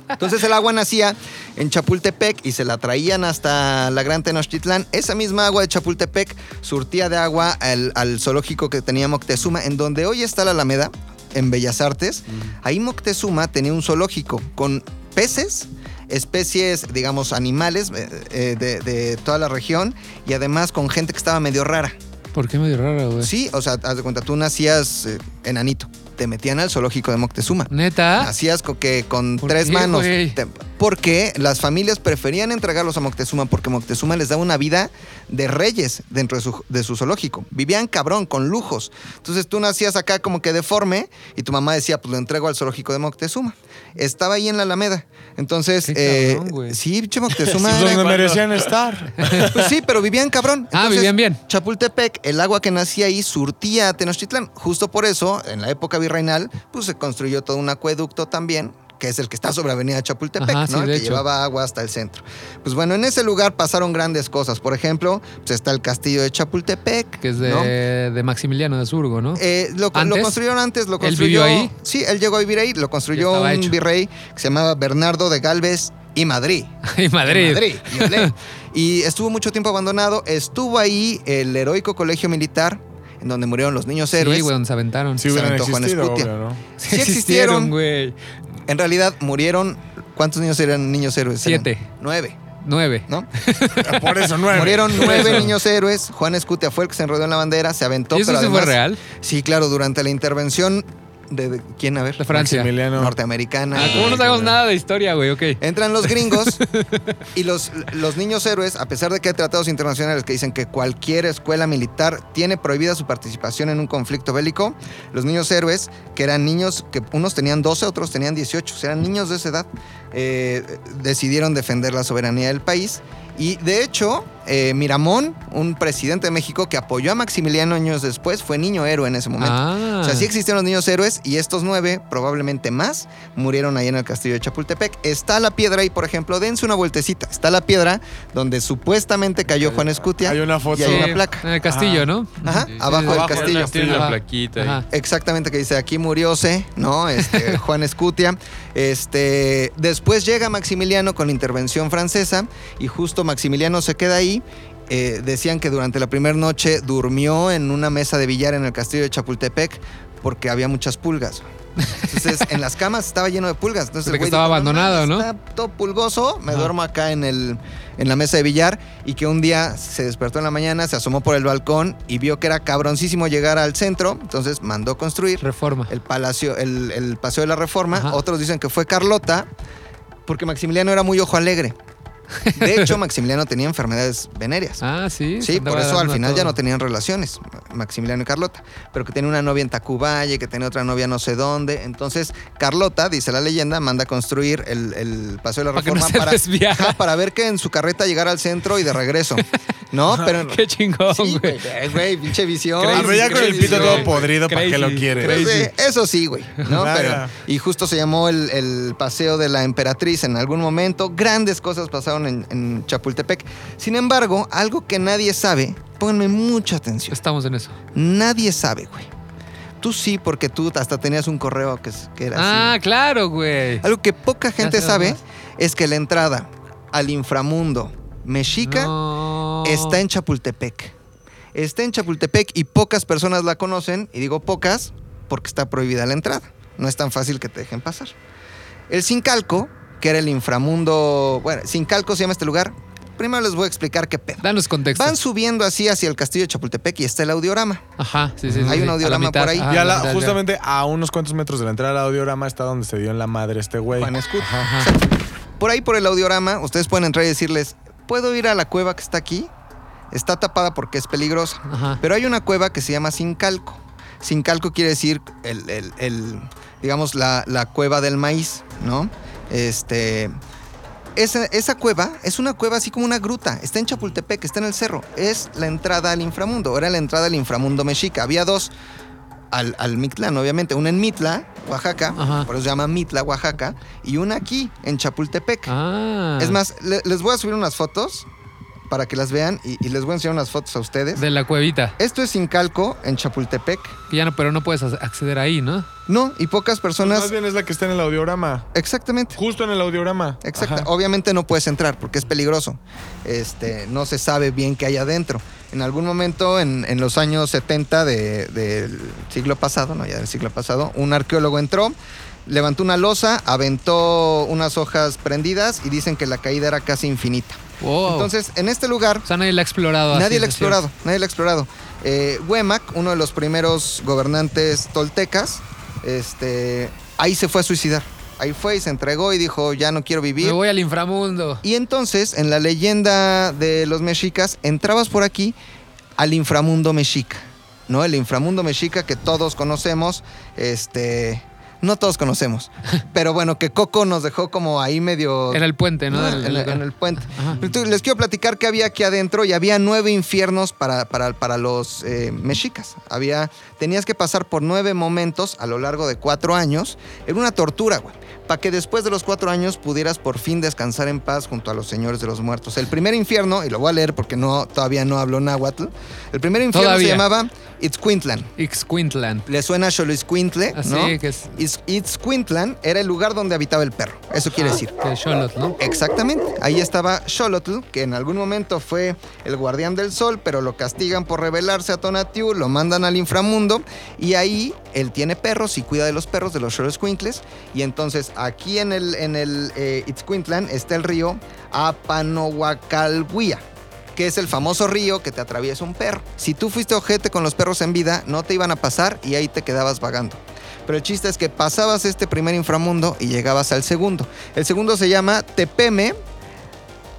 Entonces el agua nacía en Chapultepec y se la traían hasta la Gran Tenochtitlán. Esa misma agua de Chapultepec surtía de agua al, al zoológico que tenía Moctezuma, en donde hoy está la Alameda, en Bellas Artes. Ahí Moctezuma tenía un zoológico con peces, especies, digamos, animales eh, eh, de, de toda la región y además con gente que estaba medio rara. ¿Por qué medio rara, güey? Sí, o sea, haz de cuenta, tú nacías eh, enanito. Te metían al zoológico de Moctezuma. ¿Neta? Nacías con, que, con ¿Por tres qué, manos. Te- porque las familias preferían entregarlos a Moctezuma porque Moctezuma les daba una vida de reyes dentro de su, de su zoológico. Vivían cabrón, con lujos. Entonces tú nacías acá como que deforme y tu mamá decía, pues lo entrego al zoológico de Moctezuma. Estaba ahí en la Alameda. Entonces, Qué eh, cabrón, güey. sí, pinche Moctezuma. Donde merecían estar. pues sí, pero vivían cabrón. Ah, vivían bien. Chapultepec, el agua que nacía ahí surtía a Tenochtitlán. Justo por eso, en la época virreinal, pues se construyó todo un acueducto también que es el que está sobre Avenida Chapultepec, Ajá, sí, que hecho. llevaba agua hasta el centro. Pues bueno, en ese lugar pasaron grandes cosas. Por ejemplo, pues está el castillo de Chapultepec. Que es de, ¿no? de Maximiliano de Surgo, ¿no? Eh, lo, construyeron antes, lo ¿Él construyó. vivió ahí? Sí, él llegó a vivir ahí. Lo construyó un hecho. virrey que se llamaba Bernardo de Galvez y Madrid. y Madrid. Madrid, y estuvo mucho tiempo abandonado. Estuvo ahí el heroico colegio militar, en donde murieron los niños héroes. Sí, güey, donde se aventaron. Si Se aventó Juan Escutia. obvio, ¿no? Sí existieron. güey. En realidad murieron. ¿Cuántos niños eran niños héroes? Eran Siete. Nueve, Nueve. ¿no? Por eso nueve. Murieron nueve niños héroes. Juan Escutia fue el que se enredó en la bandera, se aventó. ¿Y eso pero sí fue real? Sí, claro, durante la intervención de, de- ¿quién? A ver. De Francia. Maximiliano. Norteamericana. Ah, ¿Cómo no sabemos nada de historia, güey? Ok. Entran los gringos y los, los niños héroes, a pesar de que hay tratados internacionales que dicen que cualquier escuela militar tiene prohibida su participación en un conflicto bélico, los niños héroes, que eran niños que unos tenían 12, otros tenían 18, o sea, eran niños de esa edad, eh, decidieron defender la soberanía del país. Y de hecho, eh, Miramón, un presidente de México que apoyó a Maximiliano años después, fue niño héroe en ese momento. Ah. O sea, sí existieron los niños héroes y estos nueve, probablemente más, murieron ahí en el castillo de Chapultepec. Está la piedra ahí, por ejemplo, dense una vueltecita. Está la piedra donde supuestamente cayó Juan Escutia. Hay una foto. Y hay Sí, una placa. En el castillo, Ajá. ¿no? Ajá, Sí, sí, abajo sí. del Abajo castillo. Tiene una plaquita ahí. Exactamente, que dice aquí murióse, ¿no? Este, Juan Escutia. Este, después llega Maximiliano con la intervención francesa y justo Maximiliano se queda ahí. Eh, decían que durante la primera noche durmió en una mesa de billar en el castillo de Chapultepec porque había muchas pulgas. Entonces, en las camas estaba lleno de pulgas. Entonces, el güey estaba dijo, abandonado, ¿no? Está todo pulgoso, me duermo acá en, el, en la mesa de billar. Y que un día se despertó en la mañana, se asomó por el balcón y vio que era cabroncísimo llegar al centro. Entonces, mandó construir Reforma. el palacio, el, el paseo de la Reforma. Ajá. Otros dicen que fue Carlota, porque Maximiliano era muy ojo alegre. De hecho, Maximiliano tenía enfermedades venéreas. Ah, sí. Sí, por eso al final ya no tenían relaciones, Maximiliano y Carlota. Pero que tenía una novia en Tacuvalle, que tenía otra novia no sé dónde. Entonces, Carlota, dice la leyenda, manda a construir el, el Paseo de la Para que no Reforma se para, para ver que en su carreta llegara al centro y de regreso. ¿No? Pero. Qué chingón, Sí, güey. güey, güey, pinche visión. Crazy, ya con el pito güey. todo podrido, ¿para qué lo crazy. Pues, eh, eso sí, güey. ¿no? Vaya. Pero, y justo se llamó el, el Paseo de la Emperatriz en algún momento. Grandes cosas pasaron en, en Chapultepec. Sin embargo, algo que nadie sabe, pónganme mucha atención. Estamos en eso. Nadie sabe, güey. Tú sí, porque tú hasta tenías un correo que, que era Ah, así. claro, güey. Algo que poca gente sabe más. es que la entrada al inframundo mexica No. está en Chapultepec. Está en Chapultepec y pocas personas la conocen, y digo pocas porque está prohibida la entrada. No es tan fácil que te dejen pasar. El Sincalco, que era el inframundo, bueno, Sincalco se llama este lugar. Primero les voy a explicar qué pedo. Danos contexto. Van subiendo así hacia el castillo de Chapultepec y está el audiorama. Ajá, sí, sí. sí, Hay sí. un audiorama mitad. por ahí. Y a la ya. justamente a unos cuantos metros de la entrada al audiorama está donde se dio en la madre este güey. Juan. Ajá. Por ahí por el audiorama, ustedes pueden entrar y decirles, ¿puedo ir a la cueva que está aquí? Está tapada porque es peligrosa. Ajá. Pero hay una cueva que se llama Sincalco. Sincalco quiere decir el, el- el, digamos, la, la cueva del maíz, ¿no? Este. Esa, esa cueva es una cueva así como una gruta. Está en Chapultepec, está en el cerro. Es la entrada al inframundo. Era la entrada al inframundo mexica. Había dos al, al Mictlán, obviamente. Una en Mitla, Oaxaca. Ajá. Por eso se llama Mitla, Oaxaca. Y una aquí, en Chapultepec. Ah. Es más, le- les voy a subir unas fotos para que las vean y, y les voy a enseñar unas fotos a ustedes. De la cuevita. Esto es Sincalco, en Chapultepec. Que ya no, pero no puedes ac- acceder ahí, ¿no? No, y pocas personas. Más bien es la que está en el audiorama. Exactamente. Justo en el audiorama. Exacto. Obviamente no puedes entrar porque es peligroso. Este, no se sabe bien qué hay adentro. En algún momento, en, en los años 70 de- del siglo pasado, no ya del siglo pasado, un arqueólogo entró, levantó una losa, aventó unas hojas prendidas y dicen que la caída era casi infinita. Wow. Entonces, en este lugar o sea, nadie la ha explorado. Nadie lo ha explorado, nadie lo ha explorado. Eh, Huemac, uno de los primeros gobernantes toltecas, este, ahí se fue a suicidar. Ahí fue y se entregó y dijo, ya no quiero vivir. Me voy al inframundo. Y entonces, en la leyenda de los mexicas, entrabas por aquí al inframundo mexica, ¿no? El inframundo mexica que todos conocemos, este, no todos conocemos. Pero bueno, que Coco nos dejó como ahí medio... En el puente, ¿no? Ah, en, el puente. Entonces, les quiero platicar que había aquí adentro y había nueve infiernos para, para, para los eh, mexicas. Había, tenías que pasar por nueve momentos a lo largo de cuatro años. Era una tortura, güey. Para que después de los cuatro años pudieras por fin descansar en paz junto a los señores de los muertos. El primer infierno, y lo voy a leer porque no, todavía no hablo náhuatl. El primer infierno Todavía. se llamaba Itzcuintlan. Ixquintlan. Le suena a Xoloitzcuintle, Así ¿no? que es Itz- Itzcuintlan era el lugar donde habitaba el perro. Eso quiere decir. que Xolotl, ¿no? Exactamente. Ahí estaba Xolotl, que en algún momento fue el guardián del sol, pero lo castigan por rebelarse a Tonatiuh, lo mandan al inframundo y ahí él tiene perros y cuida de los perros, de los Xoloscuincles. Y entonces aquí en el, en el eh, está el río Apanohuacalhuia que es el famoso río que te atraviesa un perro. Si tú fuiste ojete con los perros en vida, no te iban a pasar y ahí te quedabas vagando. Pero el chiste es que pasabas este primer inframundo y llegabas al segundo. El segundo se llama Tepeme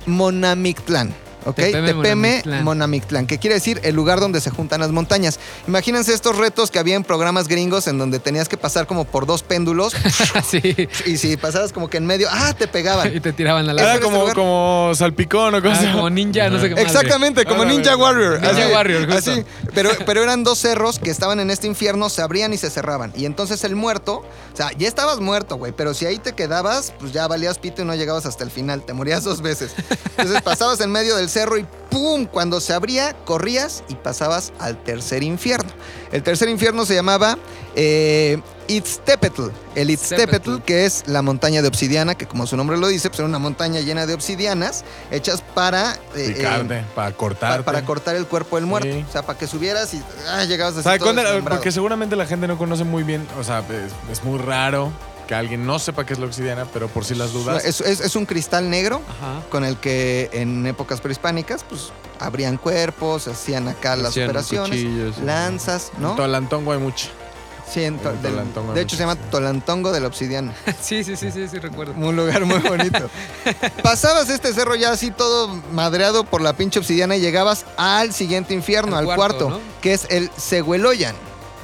Monamictlán. ¿Ok? Tepeme Monamictlán. Que quiere decir el lugar donde se juntan las montañas. Imagínense estos retos que había en programas gringos en donde tenías que pasar como por dos péndulos sí. y si pasabas como que en medio, ¡ah! te pegaban. Y te tiraban a la Era como, este lugar. como salpicón o cosas. Ah, como ninja, no sé qué madre. Exactamente, como. Ninja Warrior. Ninja así, Warrior, justo. así. Pero, pero eran dos cerros que estaban en este infierno, se abrían y se cerraban. Y entonces el muerto, o sea, ya estabas muerto, güey, pero si ahí te quedabas, pues ya valías pito y no llegabas hasta el final, te morías dos veces. Entonces pasabas en medio del cerro y ¡pum! Cuando se abría, corrías y pasabas al tercer infierno. El tercer infierno se llamaba eh, Itztepetl. El Itztepetl, que es la montaña de obsidiana, que como su nombre lo dice, pues era una montaña llena de obsidianas hechas para... eh, eh, Picarte, para pa- cortarte. para cortar el cuerpo del muerto. Sí. O sea, para que subieras y ah, llegabas desmembrado. Porque seguramente la gente no conoce muy bien, o sea, es, es muy raro que alguien no sepa qué es la obsidiana, pero por si las dudas. Es, es- es un cristal negro Ajá. con el que en épocas prehispánicas, pues, abrían cuerpos, hacían acá las Hacían operaciones, lanzas, ¿no? En Tolantongo hay mucho. Sí, en to- del- Tolantongo de hecho se llama Tolantongo de la Obsidiana. Sí, sí, sí, sí, sí, recuerdo. Un lugar muy bonito. Pasabas este cerro ya así todo madreado por la pinche obsidiana y llegabas al siguiente infierno, al, Al cuarto, cuarto, ¿no? que es el Segueloyan.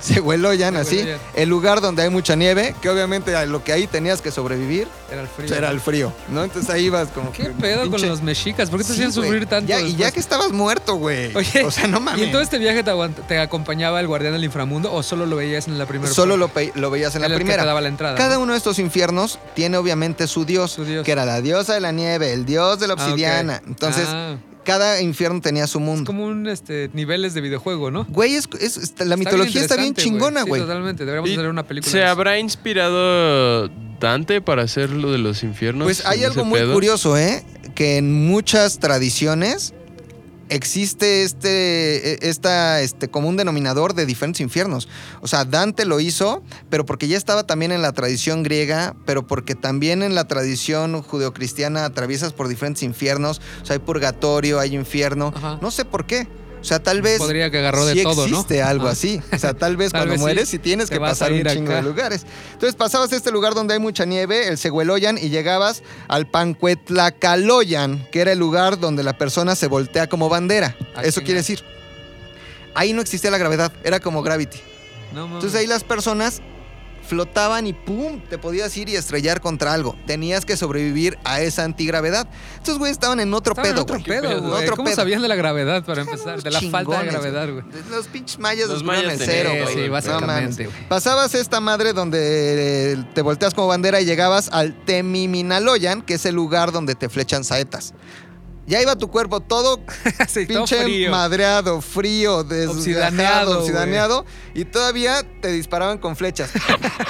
Segueloyan, así, Segueloyan. el lugar donde hay mucha nieve, que obviamente a lo que ahí tenías que sobrevivir Era el frío. era el frío, ¿no? Entonces ahí ibas como ¿Qué que pedo con los mexicas? ¿Por qué te Sí, hacían güey. sufrir tanto? Ya, y ya que estabas muerto, güey. Oye, o sea, no mames. ¿Y en todo este viaje te, te acompañaba el guardián del inframundo o solo lo veías en la primera Solo lo, lo veías en la primera. te daba la entrada. Cada ¿no? uno de estos infiernos tiene obviamente su dios, Su dios. que era la diosa de la nieve, el dios de la Ah, obsidiana. Entonces, Ah, cada infierno tenía su es mundo. como un este, niveles de videojuego, ¿no? Güey, es, es- está- la mitología está bien chingona, Sí, güey. totalmente. Deberíamos ¿Y hacer una película. ¿Se habrá inspirado Dante para hacer lo de los infiernos? pues hay algo muy pedo? curioso, ¿eh? Que en muchas tradiciones existe este, e- esta, este, como un denominador de diferentes infiernos. O sea, Dante lo hizo, pero porque ya estaba también en la tradición griega, pero porque también en la tradición judeocristiana atraviesas por diferentes infiernos. O sea, hay purgatorio, hay infierno. Ajá. No sé por qué. O sea, tal vez Podría que agarró de sí todo, ¿no? existe algo Ah. así. O sea, tal vez Tal cuando vez mueres sí tienes que pasar un chingo acá. de lugares. Entonces pasabas a este lugar donde hay mucha nieve, el Segueloyan, y llegabas al Pancuetlacaloyan, que era el lugar donde la persona se voltea como bandera. Eso quiere decir. Ahí no existía la gravedad, era como gravity. No. Entonces ahí las personas flotaban y ¡pum! te podías ir y estrellar contra algo. Tenías que sobrevivir a esa antigravedad. Estos güeyes estaban en otro Estaban en pedo, otro güey. pedo, En güey. otro ¿Cómo pedo. sabían de la gravedad para empezar? De la falta de gravedad, güey. Los pinches mayas Los mayas el cero, güey. Sí, No básicamente, güey. Pasabas esta madre donde eh, te volteas como bandera y llegabas al Temiminaloyan, que es el lugar donde te flechan saetas. Ya iba tu cuerpo todo Sí, todo pinche frío. madreado, frío, Obsidaneado, desganeado, obsidaneado, y todavía te disparaban con flechas.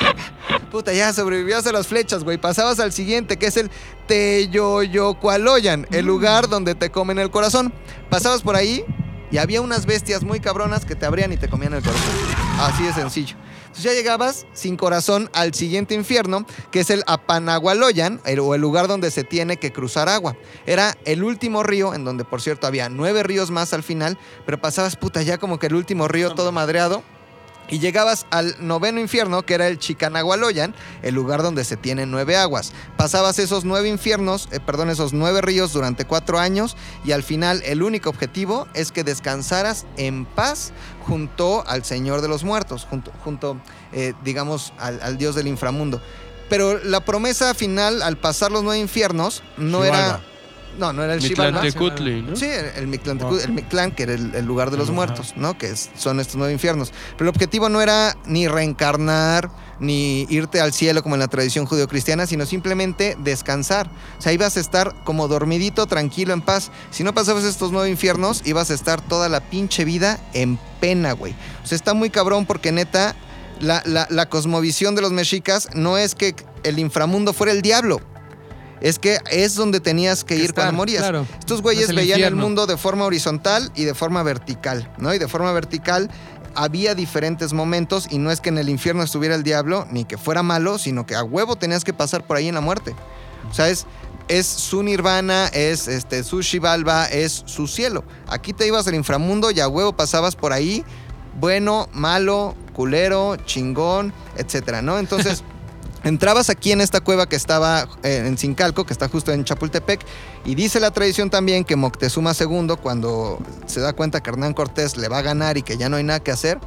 Puta, ya sobrevivías a las flechas, güey. Pasabas al siguiente, que es el Teyoyocualoyan, Mm. el lugar donde te comen el corazón. Pasabas por ahí y había unas bestias muy cabronas que te abrían y te comían el corazón. Así de sencillo. Entonces ya llegabas sin corazón al siguiente infierno, que es el Apanagualoyan, el- o el lugar donde se tiene que cruzar agua. Era el último río, en donde por cierto había nueve ríos más al final, pero pasabas puta ya como que el último río todo madreado. Y llegabas al noveno infierno, que era el Chicanahualoyan, el lugar donde se tienen nueve aguas. Pasabas esos nueve infiernos, eh, perdón, esos nueve ríos durante cuatro años y al final el único objetivo es que descansaras en paz junto al Señor de los Muertos, junto, junto eh, digamos, al, al Dios del inframundo. Pero la promesa final, al pasar los nueve infiernos, no era... No, no era el ¿no? Sí, el, el Mictlantecu- el Mictlán, que era el, el lugar de los Ajá. muertos, ¿no? Que es- son estos nueve infiernos. Pero el objetivo no era ni reencarnar, ni irte al cielo como en la tradición judeocristiana, sino simplemente descansar. O sea, ibas a estar como dormidito, tranquilo, en paz. Si no pasabas estos nueve infiernos, ibas a estar toda la pinche vida en pena, güey. O sea, está muy cabrón porque neta, la, la- la cosmovisión de los mexicas no es que el inframundo fuera el diablo. Es que es donde tenías que Que ir estar, cuando morías. claro. Estos güeyes el veían infierno. el mundo de forma horizontal y de forma vertical, ¿no? Y de forma vertical había diferentes momentos y no es que en el infierno estuviera el diablo ni que fuera malo, sino que a huevo tenías que pasar por ahí en la muerte. O sea, es, es su nirvana, es este, su Shivalba, es su cielo. Aquí te ibas al inframundo y a huevo pasabas por ahí, bueno, malo, culero, chingón, etcétera, ¿no? Entonces. Entrabas aquí en esta cueva que estaba eh, en Sincalco, que está justo en Chapultepec, y dice la tradición también que Moctezuma II, cuando se da cuenta que Hernán Cortés le va a ganar y que ya no hay nada que hacer,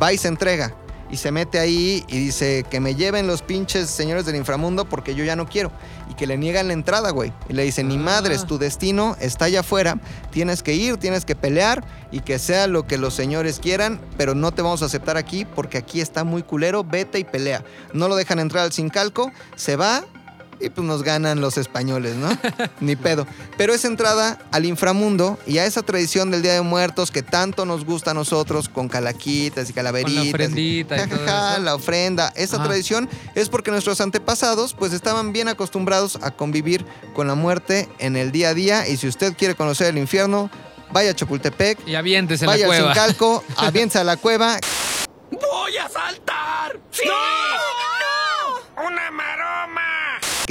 va y se entrega. Y se mete ahí y dice que me lleven los pinches señores del inframundo porque yo ya no quiero. Y que le niegan la entrada, güey. Y le dicen, ni Ah. madres, tu destino está allá afuera. Tienes que ir, tienes que pelear y que sea lo que los señores quieran, pero no te vamos a aceptar aquí porque aquí está muy culero. Vete y pelea. No lo dejan entrar al Sincalco, se va y pues nos ganan los españoles, ¿no? Ni pedo. Pero esa entrada al inframundo y a esa tradición del Día de Muertos que tanto nos gusta a nosotros con calaquitas y calaveritas. y- ofrendita y todo Jajaja, eso. la ofrenda. Esa Ajá. tradición es porque nuestros antepasados pues estaban bien acostumbrados a convivir con la muerte en el día a día y si usted quiere conocer el infierno, vaya a Chapultepec, Y aviéntese en la vaya al cueva. Sincalco, aviéntese a la cueva ¡Voy a saltar! ¡Sí! ¡No!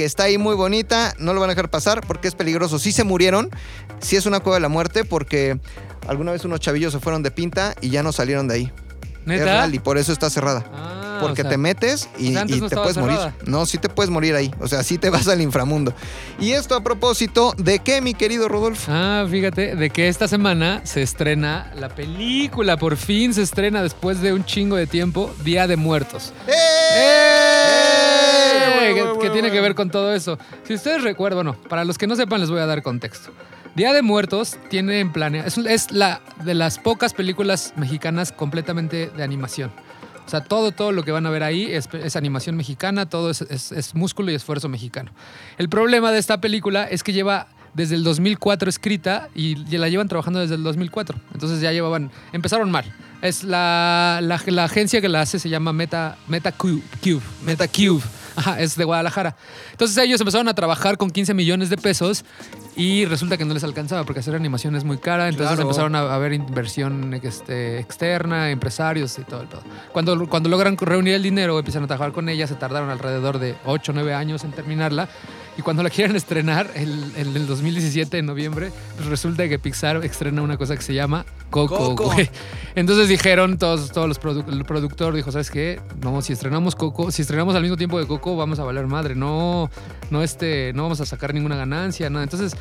Que está ahí muy bonita, no lo van a dejar pasar porque es peligroso. Sí se murieron, sí es una cueva de la muerte porque alguna vez unos chavillos se fueron de pinta y ya no salieron de ahí. Es ¿Neta? real y por eso está cerrada. Ah, Porque o sea, te metes y, o sea, antes y no te puedes morir. No, sí te puedes morir ahí. O sea, sí te vas al inframundo. Y esto a propósito de qué, mi querido Rodolfo. Ah, fíjate, de que esta semana se estrena la película, por fin se estrena después de un chingo de tiempo, Día de Muertos. ¡Eh! Que, que tiene que ver con todo eso. Si ustedes recuerdan, bueno, para los que no sepan les voy a dar contexto. Día de Muertos tiene en planea, es, es la de las pocas películas mexicanas completamente de animación. O sea, todo, todo lo que van a ver ahí es, es animación mexicana, todo es, es- músculo y esfuerzo mexicano. El problema de esta película es que lleva desde el 2004 escrita y la llevan trabajando desde el 2004. Entonces ya llevaban, empezaron mal. Es la, la, la agencia que la hace se llama Meta, Meta Cube, Cube, Meta Cube. Ajá, es de Guadalajara. Entonces ellos empezaron a trabajar con 15 millones de pesos y resulta que no les alcanzaba porque hacer animación es muy cara. Entonces Claro. empezaron a, ver inversión este, externa, empresarios y todo el todo. Cuando, cuando logran reunir el dinero, empiezan a trabajar con ella, se tardaron alrededor de 8 o 9 años en terminarla. Y cuando la quieren estrenar, el- en el 2017, en noviembre, pues resulta que Pixar estrena una cosa que se llama Coco. Entonces dijeron todos, todos los produ- el productor dijo, ¿sabes qué? No, si estrenamos Coco, si estrenamos al mismo tiempo de Coco, vamos a valer madre. No, no, este, no vamos a sacar ninguna ganancia, nada. Entonces,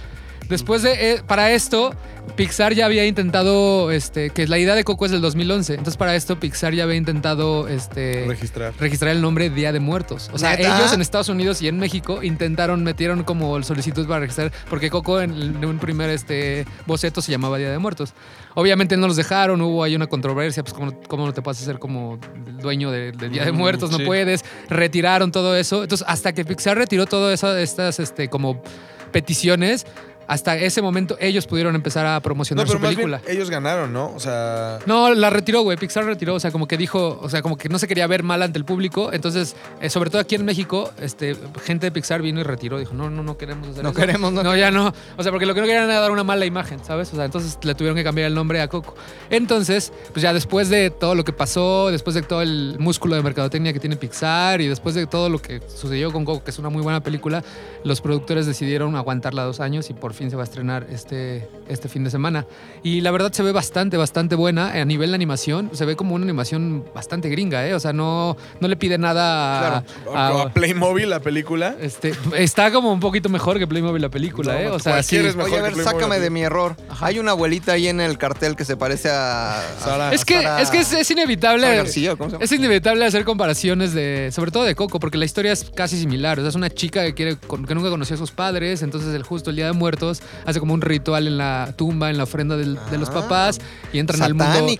después de, eh, para esto, Pixar ya había intentado, este, que la idea de Coco es del 2011. Entonces, para esto, Pixar ya había intentado, este, Registrar. registrar el nombre Día de Muertos. O sea, ¿Neta? ellos en Estados Unidos y en México intentaron, metieron como solicitud para registrar, porque Coco en, en un primer este, boceto se llamaba Día de Muertos. Obviamente no los dejaron, hubo ahí una controversia, pues cómo, cómo no te puedes hacer como el dueño de, de Día de Mm, Muertos, no sí. puedes, retiraron todo eso. Entonces, hasta que Pixar retiró todas estas este, como peticiones, hasta ese momento ellos pudieron empezar a promocionar No, pero su más bien película. ellos ganaron, ¿no? O sea. No, la retiró, güey. Pixar retiró, o sea, como que dijo, o sea, como que no se quería ver mal ante el público. Entonces, eh, sobre todo aquí en México, este, gente de Pixar vino y retiró. Dijo, no, no, no queremos hacer No eso. queremos, no No, ya no. O sea, porque lo que no querían era dar una mala imagen, ¿sabes? O sea, entonces le tuvieron que cambiar el nombre a Coco. Entonces, pues ya después de todo lo que pasó, después de todo el músculo de mercadotecnia que tiene Pixar y después de todo lo que sucedió con Coco, que es una muy buena película, los productores decidieron aguantarla dos años y por fin se va a estrenar este, este fin de semana. Y la verdad se ve bastante, bastante buena a nivel de animación. Se ve como una animación bastante gringa, ¿eh? O sea, no, no le pide nada a- O a- a Playmobil, la película. este, está como un poquito mejor que Playmobil la película, No, ¿eh? O sea, sí. es mejor Oye, a ver, sácame de mi error. Hay una abuelita ahí en el cartel que se parece a. a- Sara. a Es que, Sara- es, que es, es inevitable. García, ¿cómo se llama? Es inevitable hacer comparaciones de, sobre todo de Coco, porque la historia es casi similar. O sea, es una chica que quiere, que nunca conoció a sus padres, entonces el justo el día de muertos hace como un ritual en la tumba, en la ofrenda del- de los Ah. papás y entran al mundo y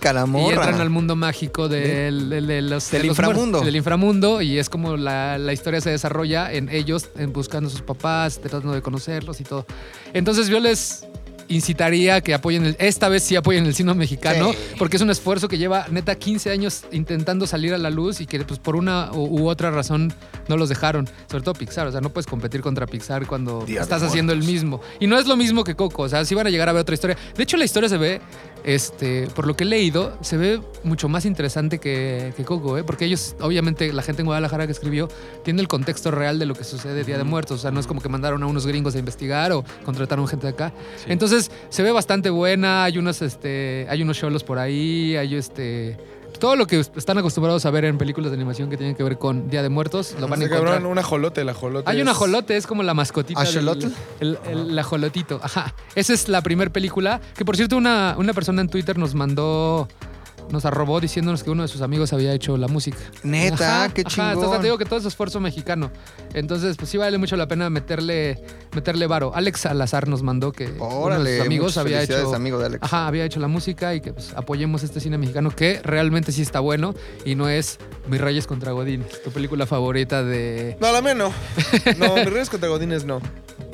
entran al mundo mágico del, de los, Del los inframundo. muertos, del inframundo y es como la, la historia se desarrolla en ellos en buscando a sus papás, tratando de conocerlos y todo. Entonces yo les incitaría a que apoyen, el- esta vez sí apoyen el cine mexicano, Sí. porque es un esfuerzo que lleva neta 15 años intentando salir a la luz y que pues por una u, u otra razón no los dejaron, sobre todo Pixar, o sea, no puedes competir contra Pixar cuando Día estás haciendo el mismo. Y no es lo mismo que Coco, o sea, sí van a llegar a ver otra historia. De hecho, la historia se ve, este, por lo que he leído, se ve mucho más interesante que, que Coco, ¿eh? porque ellos, obviamente, la gente en Guadalajara que escribió, tiene el contexto real de lo que sucede Día de Muertos, o sea, no es como que mandaron a unos gringos a investigar o contrataron gente de acá. Entonces, se ve bastante buena, hay unos, este, hay unos shows por ahí, hay este... Todo lo que están acostumbrados a ver en películas de animación que tienen que ver con Día de Muertos, lo van a encontrar. cabrón, un ajolote, el ajolote. Hay un es- ajolote, es como la mascotita. del- ¿Axolotl? El, el ajolotito, ajá. Esa es la primera película. Que por cierto, una, una persona en Twitter nos mandó. Nos arrobó diciéndonos que uno de sus amigos había hecho la música. Neta, qué Ajá, chingón. entonces te digo que todo es esfuerzo mexicano. Entonces, pues sí vale mucho la pena meterle, meterle varo. Alex Salazar nos mandó que uno de Órale, sus amigos había hecho. amigo de Alex. Ajá, había hecho la música y que pues apoyemos este cine mexicano que realmente sí está bueno y no es Mis Reyes contra Godín, tu película favorita de. No, la no. No, mis reyes contra Godines no.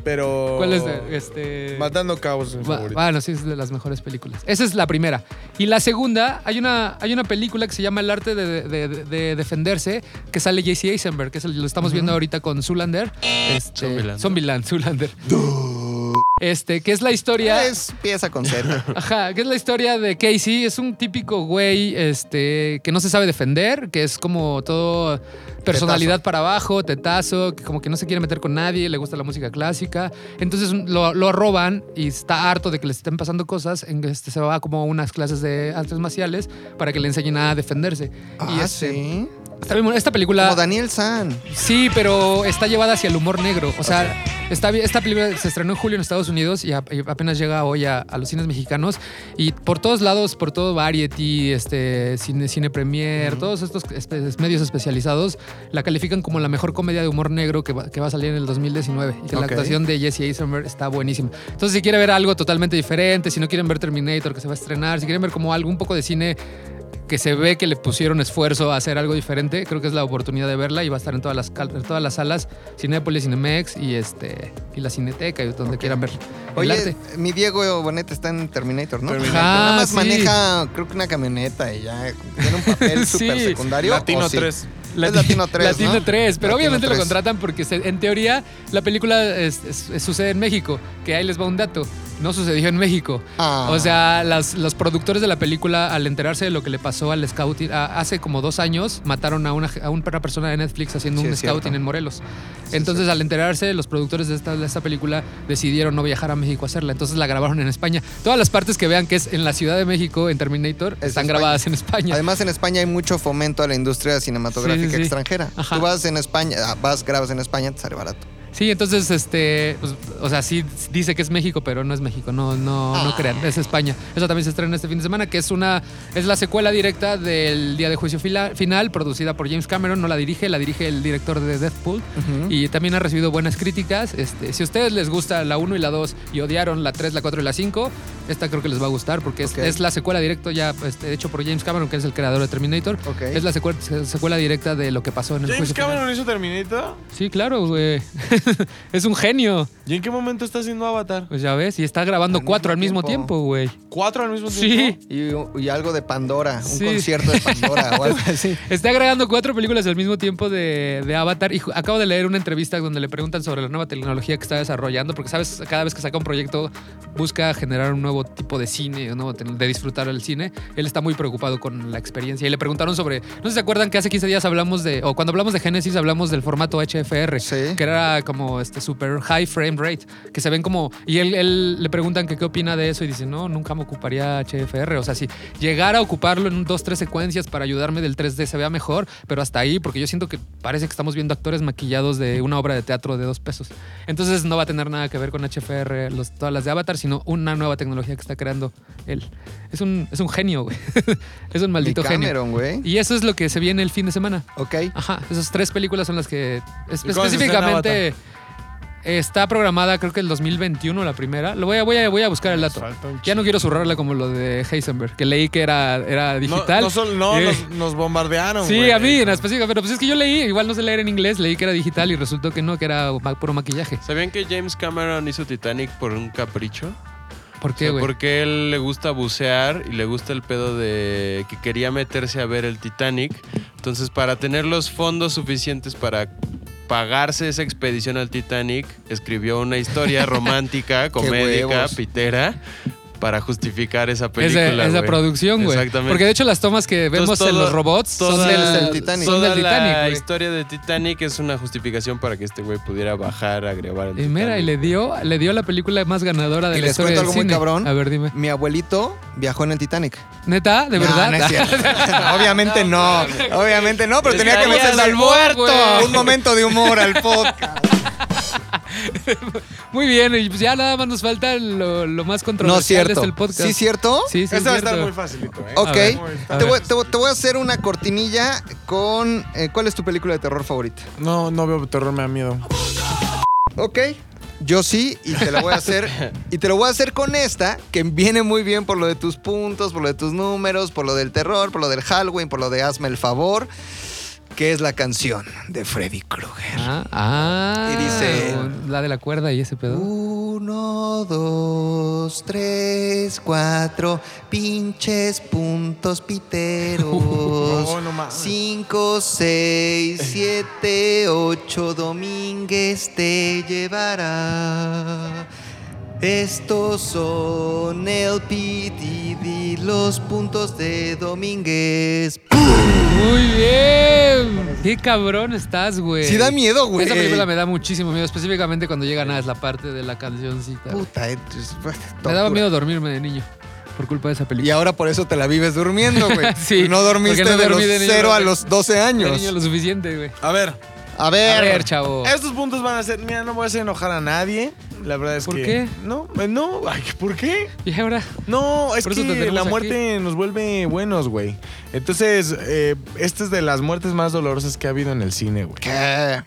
Pero. ¿Cuál es de- este? Matando cabos es mi favorito. Bueno, sí, es de las mejores películas. Esa es la primera. Y la segunda, hay una, hay una película que se llama El arte de, de- de- de defenderse, que sale JC Eisenberg, que es el- lo estamos viendo ahorita con Zoolander. Este, Zombieland. Zombieland, Zoolander. Este, que es la historia. Es pieza con Z. Ajá, que es la historia de Casey. Es un típico güey este, que no se sabe defender, que es como todo personalidad para abajo, tetazo, que como que no se quiere meter con nadie, le gusta la música clásica. Entonces lo, lo roban y está harto de que le estén pasando cosas. En, este, se va como a unas clases de artes marciales para que le enseñen a defenderse. y ah, este, sí. Está bien bueno. Esta película. Como Daniel San. Sí, pero está llevada hacia el humor negro. O sea, está, esta película se estrenó en julio en Estados Unidos y, a- y apenas llega hoy a, a los cines mexicanos. Y por todos lados, por todo Variety, este, Cine, Cine Premier, todos estos espe- medios especializados, la califican como la mejor comedia de humor negro que va, que va a salir en el 2019. Y que la actuación de Jesse Eisenberg está buenísima. Entonces, si quieren ver algo totalmente diferente, si no quieren ver Terminator que se va a estrenar, si quieren ver como algo un poco de cine que se ve que le pusieron esfuerzo a hacer algo diferente, creo que es la oportunidad de verla y va a estar en todas las, cal- en todas las salas, Cinépolis, Cinemex y este y la Cineteca, y donde quieran ver el Oye, arte. mi Diego Bonet está en Terminator, ¿no? Terminator. Nada Ah, más sí. maneja, creo que una camioneta y ya tiene un papel Sí. súper secundario. Latino ¿o sí? 3. Es Latino 3, Latino ¿no? 3, pero Latino obviamente 3. lo contratan porque se- en teoría la película es- es- es- sucede en México, que ahí les va un dato, no sucedió en México. Ah. O sea, las- los productores de la película, al enterarse de lo que le pasó al scouting, a- hace como dos años, mataron a una, a una persona de Netflix haciendo Sí, un cierto. scouting en Morelos. Entonces, al enterarse, los productores de esta, de esta película decidieron no viajar a México a hacerla. Entonces la grabaron en España. Todas las partes que vean que es en la Ciudad de México, en Terminator, Es están España. grabadas en España. Además, en España hay mucho fomento a la industria cinematográfica Sí, sí. extranjera. Ajá. Tú vas en España, ah, vas, grabas en España, te sale barato. Sí, entonces, este, pues, o sea, sí dice que es México, pero no es México, no, no, no Ah. crean, es España. Eso también se estrena este fin de semana, que es una, es la secuela directa del Día de Juicio Fila- Final, producida por James Cameron, no la dirige, la dirige el director de Deathpool, y también ha recibido buenas críticas. Este, si a ustedes les gusta la 1 y la 2 y odiaron la 3, la 4 y la 5, esta creo que les va a gustar, porque es, la secuela directa ya, este, hecho por James Cameron, que es el creador de Terminator. Ok. Es la secue- secuela directa de lo que pasó en el ¿James final. Cameron hizo Terminator? Sí, claro, güey. es un genio. ¿Y en qué momento está haciendo Avatar? Pues ya ves, y está grabando Al cuatro al mismo tiempo. güey. ¿Cuatro al mismo Sí. tiempo? Y, y algo de Pandora, un Sí. concierto de Pandora o algo así. Está agregando cuatro películas al mismo tiempo de, de Avatar. Y acabo de leer una entrevista donde le preguntan sobre la nueva tecnología que está desarrollando. Porque, sabes, cada vez que saca un proyecto, busca generar un nuevo tipo de cine, nuevo te- de disfrutar el cine. Él está muy preocupado con la experiencia. Y le preguntaron sobre. No sé si se acuerdan que hace 15 días hablamos de. O cuando hablamos de Genesis, hablamos del formato HFR. Sí. Que era como como este super high frame rate, que se ven como... Y él, él le preguntan que qué opina de eso y dice, no, nunca me ocuparía HFR. O sea, si llegara a ocuparlo en dos, tres secuencias para ayudarme del 3D se vea mejor, pero hasta ahí, porque yo siento que parece que estamos viendo actores maquillados de una obra de teatro de dos pesos. Entonces no va a tener nada que ver con HFR, los, todas las de Avatar, sino una nueva tecnología que está creando él. Es un, es un genio, güey. es un maldito genio. Cameron, güey. Y eso es lo que se viene el fin de semana. Ok. Ajá, esas tres películas son las que es- ¿Y cuándo se específicamente está programada, creo que el 2021 la primera. Lo voy a, voy a, voy a buscar el dato. Ya no quiero zurrarla como lo de Heisenberg, que leí que era, era No, digital. No, solo- no, Eh, nos, nos bombardearon. Sí, a mí en específico, pero pues es que yo leí, igual no sé leer en inglés, leí que era digital y resultó que no, que era puro maquillaje. ¿Sabían que James Cameron hizo Titanic por un capricho? ¿Por O qué, sea, porque él le gusta bucear y le gusta el pedo de que quería meterse a ver el Titanic. Entonces, para tener los fondos suficientes para pagarse esa expedición al Titanic, escribió una historia romántica, comédica, pitera, para justificar esa Esa, película. esa güey. producción, güey. Exactamente. Porque de hecho las tomas que vemos Entonces, en los robots son del, del Titanic. son del Titanic, la historia de Titanic es una justificación para que este güey pudiera bajar a grabar el Y mira, y le dio, le dio la película más ganadora de Y la les historia cuento del algo muy cine. cabrón. A ver, dime. Mi abuelito viajó en el Titanic. ¿Neta? ¿De No, verdad? no es cierto. obviamente no. Obviamente no, pero tenía que meterle al muerto. Un momento de humor al podcast. Muy bien, y pues ya nada más nos falta lo, lo más No controversial es cierto. de este podcast. ¿Sí es cierto? Sí, sí, es va a estar cierto. muy facilito, ¿eh? Ok. Ver, te, voy, te voy- te voy a hacer una cortinilla con... eh, ¿Cuál es tu película de terror favorita? No, no veo terror, me da miedo. Ok. Yo sí, y te lo voy a hacer. y te lo voy a hacer con esta, que viene muy bien por lo de tus puntos, por lo de tus números, por lo del terror, por lo del Halloween, por lo de hazme el favor, que es la canción de Freddy Krueger. Ah, ah. Y dice- La de la cuerda y ese pedo. Uno, dos, tres, cuatro, pinches puntos piteros. Oh, no. Cinco, seis, siete, ocho, Domínguez te llevará. Estos son el PDD, los puntos de Domínguez. Muy bien. Qué cabrón estás, güey. Sí da miedo, güey. Esa película me da muchísimo miedo, específicamente cuando llegan a la parte de la cancioncita. güey. Puta, es- Me daba miedo dormirme de niño por culpa de esa Y película. ahora por eso te la vives durmiendo, güey. Sí, No dormiste porque no de los dormí de niño, 0 a los 12 De años. niño lo suficiente, güey. A ver, A ver. A ver, chavo. estos puntos van a ser. Mira, no voy a hacer enojar a nadie. La verdad es ¿Por que. qué? No, eh, no. Ay, ¿por qué? Y ahora, No, es Por eso te que tenemos la aquí. muerte nos vuelve buenos, güey. Entonces, eh, esta es de las muertes más dolorosas que ha habido en el cine, güey. ¿Qué?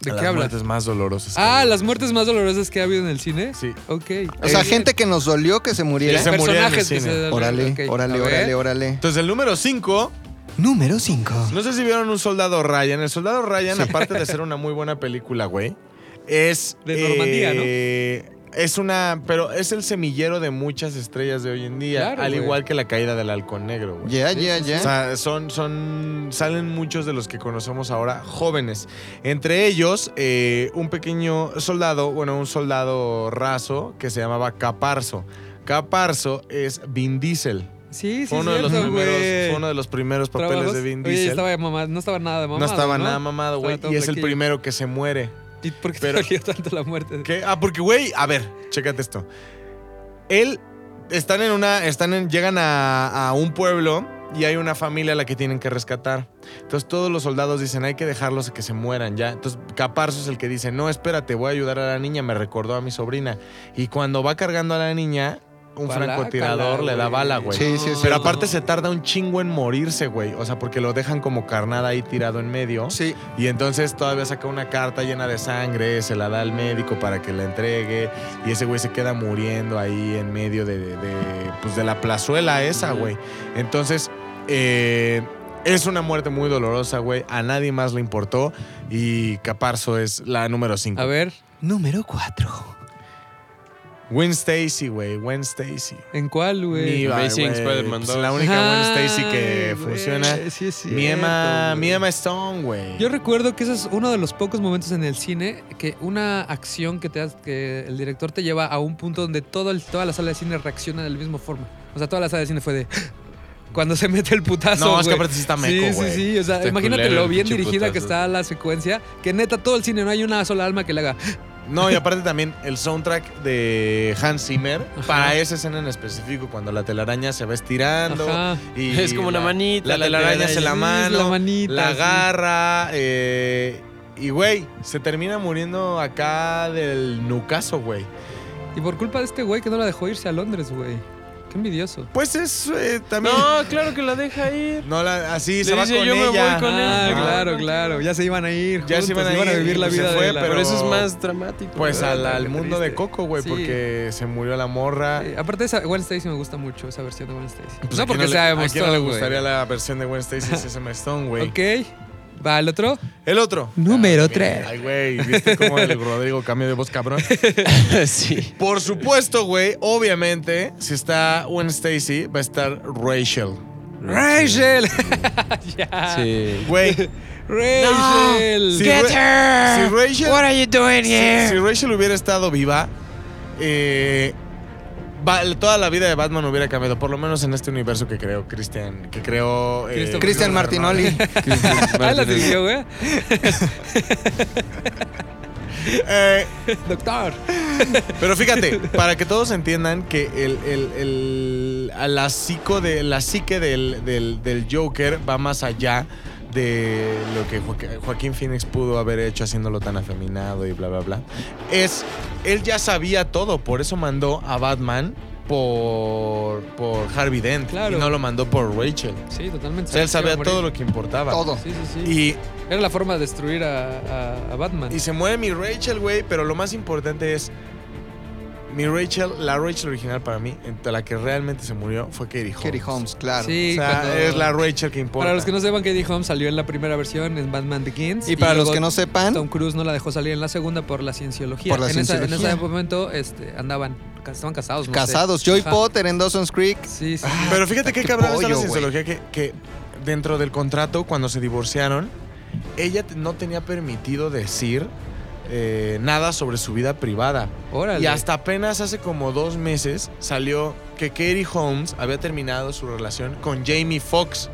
¿de las qué hablas? muertes más dolorosas. que ha Ah, habido. las muertes más dolorosas que ha habido en el cine. Sí. Ok. O sea, Eh, gente que nos dolió que se muriera. Sí, se murió en el personajes que cine. se Órale, ok. órale, ver. órale, órale. Entonces, el número 5 Número 5. No sé si vieron un soldado Ryan. El soldado Ryan, aparte de ser una muy buena película, güey, es. De Normandía, ¿no? Es una. Pero es el semillero de muchas estrellas de hoy en día. Claro, al güey. igual que la caída del halcón negro, güey. Ya, ya, O ya. sea, son, son, salen muchos de los que conocemos ahora jóvenes. Entre ellos, eh, un pequeño soldado, bueno, un soldado raso que se llamaba Caparzo. Caparzo es Vin Diesel. Sí, sí, Fue uno, de los primeros, fue uno de los primeros papeles Trabajos- de Vin Oye, Diesel. estaba mamado, no estaba nada de mamado. no estaba nada mamado, güey. Y es el primero que se muere. ¿Y por qué Pero- te dolió tanto la muerte? ¿Qué? Ah, porque, güey, a ver, chécate esto. Él, están en una, están en, llegan a, a un pueblo y hay una familia a la que tienen que rescatar. Entonces todos los soldados dicen, hay que dejarlos que se mueran ya. Entonces Caparzo es el que dice, no, espérate, voy a ayudar a la niña, me recordó a mi sobrina. Y cuando va cargando a la niña, un francotirador le da bala, güey. Sí, sí, sí. Pero aparte se tarda un chingo en morirse, güey. O sea, porque lo dejan como carnada ahí tirado en medio. Sí. Y entonces todavía saca una carta llena de sangre, se la da al médico para que la entregue. Y ese güey se queda muriendo ahí en medio de, de- de, pues de la plazuela esa, güey. Entonces, eh, es una muerte muy dolorosa, güey. A nadie más le importó. Y Caparzo es la número 5. A ver, Número 4. Gwen Stacy, güey. Gwen Stacy. ¿en cuál, güey? Amazing Spider-Man pues 2. La única Ah, Gwen Stacy que güey, funciona. sí es Mi Emma, cierto, mi. Emma Stone, güey. Yo recuerdo que ese es uno de los pocos momentos en el cine que una acción que, te, que el director te lleva a un punto donde todo el- toda la sala de cine reacciona de la misma forma. O sea, toda la sala de cine fue de... Cuando se mete el putazo. No, es que güey. aparte sí está meco, Sí, güey. sí, sí. O sea, Está imagínate lo bien dirigida que putazo. está la secuencia. Que neta, todo el cine no hay una sola alma que le haga. No, y aparte también el soundtrack de Hans Zimmer Ajá. para esa escena en específico, cuando la telaraña se va estirando. Ajá. Y Es como una la- manita, La la telaraña se la mano, la manita, la sí. agarra. eh, y, güey, se termina muriendo acá del nucaso, güey. Y por culpa de este güey que no la dejó irse a Londres, güey. Qué envidioso. Pues es eh, también. No, claro que la deja ir. No, la- así Le se va dice, con "Yo me ella. voy con ah, él. claro, Ah, claro. Ya se iban a ir. Ya se juntos, iban a ir vivir y la pues se vida fue, de la- Pero eso es más dramático. Pues ¿verdad? al, al mundo de. Coco, güey, Sí. porque se murió la morra. Sí, aparte, esa Gwen Stacy me gusta mucho, esa versión de Gwen Stacy. Pues no ¿a porque le- sea ¿A Emma quién no le gustaría la versión de Gwen Stacy si es Emma Stone, güey? Ok. Va, el otro. El otro. Número Ah, tres. Ay, güey, ¿viste cómo el Rodrigo cambió de voz, cabrón? sí. Por supuesto, güey, obviamente, si está Gwen Stacy, va a estar Rachel. Rachel. ya. Sí. Güey, Rachel. si, Ra- si Rachel... What are you doing si, here? si Rachel hubiera estado viva, eh, toda la vida de Batman hubiera cambiado, por lo menos en este universo que creó Christian, que creó... eh, Cristian Martinoli. Ah, la dirigió, güey. Eh, Doctor. Pero fíjate, para que todos entiendan que el, el- el- a la, psico de, la psique del, del- del Joker va más allá de lo que Joaquín- Phoenix pudo haber hecho haciéndolo tan afeminado y bla, bla, bla. Es, él ya sabía todo, por eso mandó a Batman por, por Harvey Dent Claro. y no lo mandó por Rachel. Sí, totalmente. O sea, él sabía todo lo que importaba. Todo. Sí, sí, sí. Y Era la forma de destruir a, a- a Batman. Y se muere mi Rachel, güey, pero lo más importante es. Mi Rachel, la Rachel original para mí, entre la que realmente se murió, fue Katie Holmes. Katie Holmes, claro. Sí, O sea, cuando- es la Rachel que importa. Para los que no sepan, Katie Holmes salió en la primera versión en Batman Begins. Y para los que no sepan, Tom Cruise no la dejó salir en la segunda por la cienciología. Por la en, esa- cienciología. en ese momento este, andaban, estaban casados. no sé. casados. Joy Ajá. Potter en Dawson's Creek. Sí, sí. Ah, Pero fíjate qué qué cabrón está la cienciología que, que dentro del contrato, cuando se divorciaron, ella no tenía permitido decir eh, nada sobre su vida privada. Órale. Y hasta apenas hace como dos meses salió que Katie Holmes había terminado su relación con Jamie Foxx.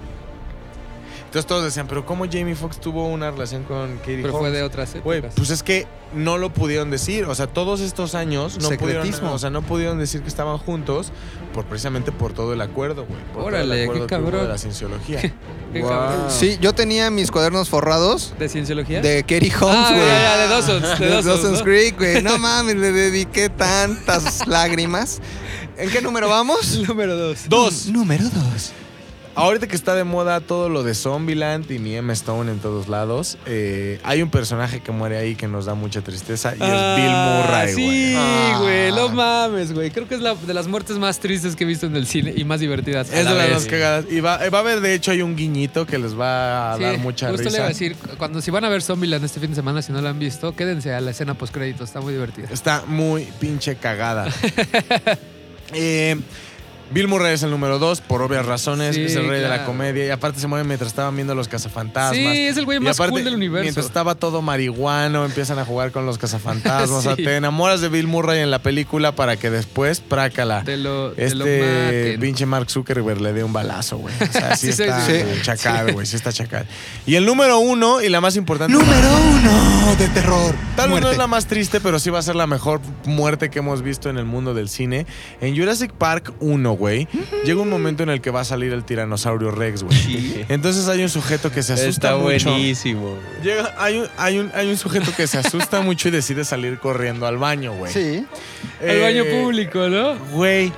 Entonces todos decían, pero ¿cómo Jamie Foxx tuvo una relación con Katie Pero Holmes? fue de otras Güey, épocas. pues es que no lo pudieron decir. O sea, todos estos años no pudieron, Secretismo. o sea, no pudieron decir que estaban juntos por precisamente por todo el acuerdo, güey. por todo el Órale, qué acuerdo que hubo cabrón. de la cienciología. Qué Wow. cabrón. Sí, yo tenía mis cuadernos forrados ¿De cienciología? de Katie Holmes, ah, güey. ya, ya, de Dawson's. De De Dawson's, Dawson's ¿no? Creek, güey. No mames, le dediqué tantas lágrimas. ¿En qué número vamos? Número dos. Dos. Número dos. Ahorita que está de moda todo lo de Zombieland y mi Emma Stone en todos lados, eh, hay un personaje que muere ahí que nos da mucha tristeza y es Bill Murray, güey. Sí, Ah. güey, no mames, güey. Creo que es la de las muertes más tristes que he visto en el cine y más divertidas. Es de las más cagadas. Y va, eh, va a haber, de hecho, hay un guiñito que les va a Sí, dar mucha justo risa. le iba a decir, cuando si van a ver Zombieland este fin de semana, si no la han visto, quédense a la escena post créditos, está muy divertida. Está muy pinche cagada. Eh, Bill Murray es el número dos, por obvias razones. Sí, es el rey de la comedia. Y aparte se muere mientras estaban viendo los cazafantasmas. Sí, es el güey Y más aparte, cool del universo. Mientras estaba todo marihuano, empiezan a jugar con los cazafantasmas. O sea, te enamoras de Bill Murray en la película para que después, prácala. Te lo, te lo Este maten. pinche Mark Zuckerberg le dé un balazo, güey. O sea, sí, está sí. chacal, güey. Sí está chacal. Y el número uno, y la más importante. Número uno de terror. Tal vez no es la más triste, pero sí va a ser la mejor muerte que hemos visto en el mundo del cine. En Jurassic Park 1, güey, llega un momento en el que va a salir el tiranosaurio Rex, güey. Entonces hay un sujeto que se asusta Está mucho. buenísimo. Llega, hay, un, hay, un, hay un sujeto que se asusta mucho y decide salir corriendo al baño, güey. Sí. El baño Eh, público, ¿no? Güey.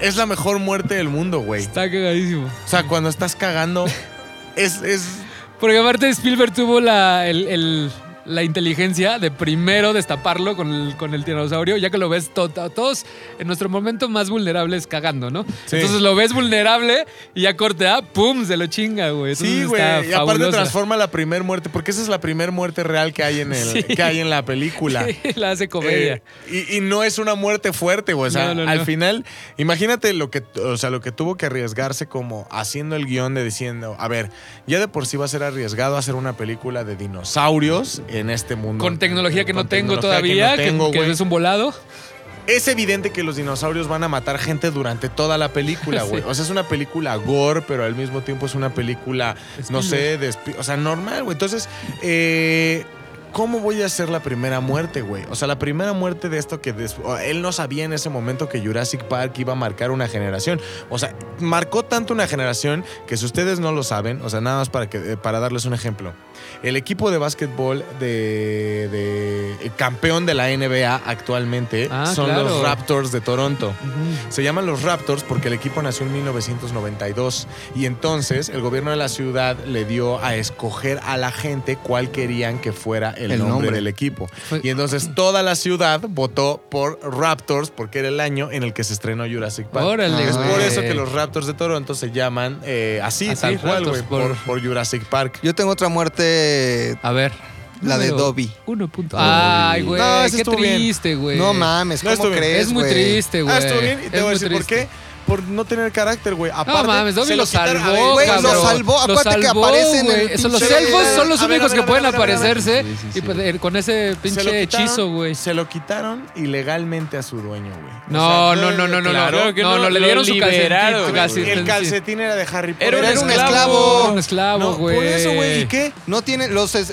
Es la mejor muerte del mundo, güey. Está cagadísimo. O sea, cuando estás cagando, es, es Porque aparte Spielberg tuvo la, el- el- la inteligencia de primero destaparlo con el, con el tiranosaurio, ya que lo ves to- to- todos en nuestro momento más vulnerables cagando, ¿no? Sí. Entonces lo ves vulnerable y ya corte A, ¡pum! Se lo chinga, güey. Sí, güey. Y aparte transforma la primer muerte, porque esa es la primer muerte real que hay en, el, Sí. que hay en la película. Sí, la hace comedia. Eh, y, y no es una muerte fuerte, güey. O sea, No, no, al no. final, imagínate lo que, o sea, lo que tuvo que arriesgarse como haciendo el guion de diciendo, a ver, ya de por sí va a ser arriesgado hacer una película de dinosaurios en este mundo. con tecnología que Con no tengo todavía, que que, no tengo, que güey. es un volado. es evidente que los dinosaurios van a matar gente durante toda la película, güey. O sea, es una película gore, pero al mismo tiempo es una película, no sé, de o sea, normal, güey. Entonces, eh, ¿cómo voy a hacer la primera muerte, güey? O sea, la primera muerte de esto que él no sabía en ese momento que Jurassic Park iba a marcar una generación. O sea, marcó tanto una generación que si ustedes no lo saben, o sea, nada más para, que, eh, para darles un ejemplo. El equipo de básquetbol de, de- el campeón de la NBA actualmente Ah, son claro. los Raptors de Toronto. Se llaman los Raptors porque el equipo nació en 1992 y entonces el gobierno de la ciudad le dio a escoger a la gente cuál querían que fuera el, El nombre, nombre. del equipo. Y entonces toda la ciudad votó por Raptors porque era el año en el que se estrenó Jurassic Park. Órale, Es por eso que los Raptors de Toronto se llaman eh, así, Así, tal cual, Raptors, güey, por, por- por Jurassic Park. Yo tengo otra muerte. A ver. La de Dobby. Uno punto. Ay, güey. No, qué triste, güey. No mames, ¿cómo crees, Es muy triste, güey. Ah, estuvo bien y te Es voy a muy decir por triste. qué. Por no tener carácter, güey. Aparte, No mames, Dobby se lo salvó, güey, lo salvó. Lo Acuérdate que salvó, aparece en el Los elfos son los únicos que pueden aparecerse Sí, sí, y sí. con ese pinche quitaron- hechizo, güey. Se lo quitaron ilegalmente a su dueño, güey. No, O sea, no, no, no, no, claro no. no, no, no, le dieron su calcetín. El calcetín, era de Harry Potter. Era un Era un esclavo. Era un esclavo, No, güey. por eso, güey. ¿Y qué? No tiene los eh,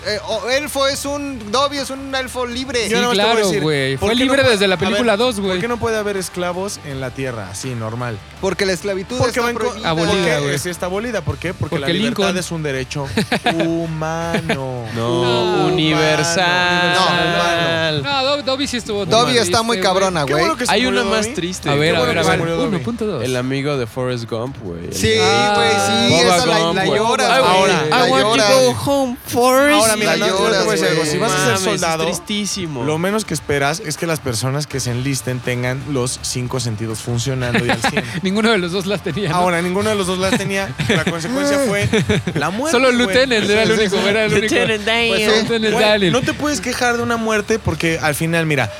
elfo es un Dobby es un elfo libre. Sí, claro, decir, güey. ¿por Fue libre desde la película 2, güey. ¿Por qué no puede haber esclavos en la tierra? Así, normal. Porque la esclavitud Porque está van con- prohibida. Abolida, ¿Por qué? güey. Sí, está abolida. ¿Por qué? Porque, Porque la libertad Lincoln. es un derecho humano. No, universal. No, humano. No, Dob- Dobby sí estuvo. Dobby está muy cabrona, güey. bueno Hay una más Dobby. triste. A ver, a bueno ver, a ver. murió Dobby. 1.2. El amigo de Forrest Gump, güey. Sí, Ah, güey, sí, Boba esa la, Gump, la güey. ahora, la I want to go home, Forrest. Ahora, mira, La no, lloras, algo. Si vas a ser soldado, tristísimo. lo menos que esperas es que las personas que se enlisten tengan los cinco sentidos funcionando y al 100. Ninguno de los dos las tenía. ¿no? Ahora, ninguno de los dos las tenía. La consecuencia fue la muerte. Solo. Lieutenant era el único, era el único. Pues Güey, no te puedes quejar de una muerte porque al final, mira,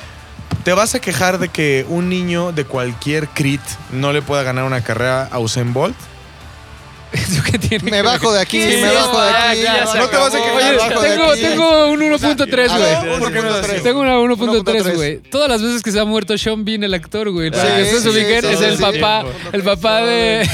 te vas a quejar de que un niño de cualquier crit no le pueda ganar una carrera a Usain Bolt. ¿Eso qué tiene Me bajo de aquí, Sí, me bajo de aquí. No te vas a quejar, Oye, bajo de tengo, aquí. tengo un 1.3, A güey. Tengo una 1.3, 1.3. güey. Todas las veces que se ha muerto Sean Bean, el actor, güey. Sí, es el papá, el papá de,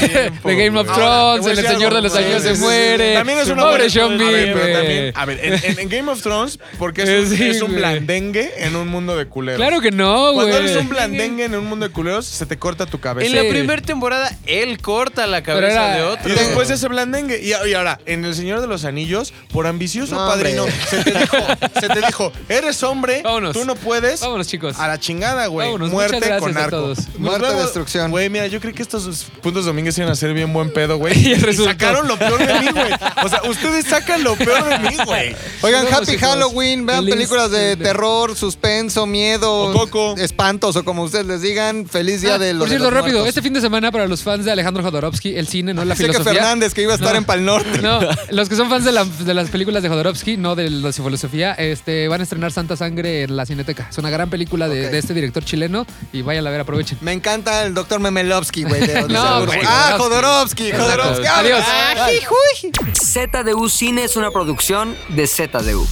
Game of. Thrones, El Señor de los Años güey. se muere. También es una Pobre Sean Bean, pero güey. también- A ver, en, Game of Thrones, porque es un, blandengue en un mundo de culeros. Claro que no, güey. Cuando eres un blandengue en un mundo de culeros, se te corta tu cabeza. En la primera temporada, él corta la cabeza de otro. Después ese blandengue. Y, y ahora, en El Señor de los Anillos, por ambicioso No, padrino, hombre. se te, dijo, se te dijo, eres hombre, Vámonos. tú no puedes. Vámonos, chicos. A la chingada, güey. Muerte con a arco. todos. Muerte, destrucción. Güey, mira, yo creí que estos puntos domingos iban a ser bien buen pedo, güey. Y y sacaron lo peor de mí, güey. O sea, ustedes sacan lo peor de mí, güey. Oigan, Happy chicos. Halloween, vean Feliz- películas de terror, suspenso, miedo, O espantos o como ustedes les digan. Feliz día Ah, de los por cierto, los rápido, muertos. este fin de semana para los fans de Alejandro Jodorowsky, el cine, no la filosofía. Fernández, que iba a estar No. en Pal Norte. No, los que son fans de, la- de las películas de Jodorowsky, no de la filosofía, este, van a estrenar Santa Sangre en la Cineteca. Es una gran película de, este director chileno y vayan a ver, aprovechen. Me encanta el doctor Memelovsky, güey. No, ah, Jodorowsky. Jodorowsky, Jodorowsky. Adiós. Ay, juy. ZDU Cine es una producción de ZDU.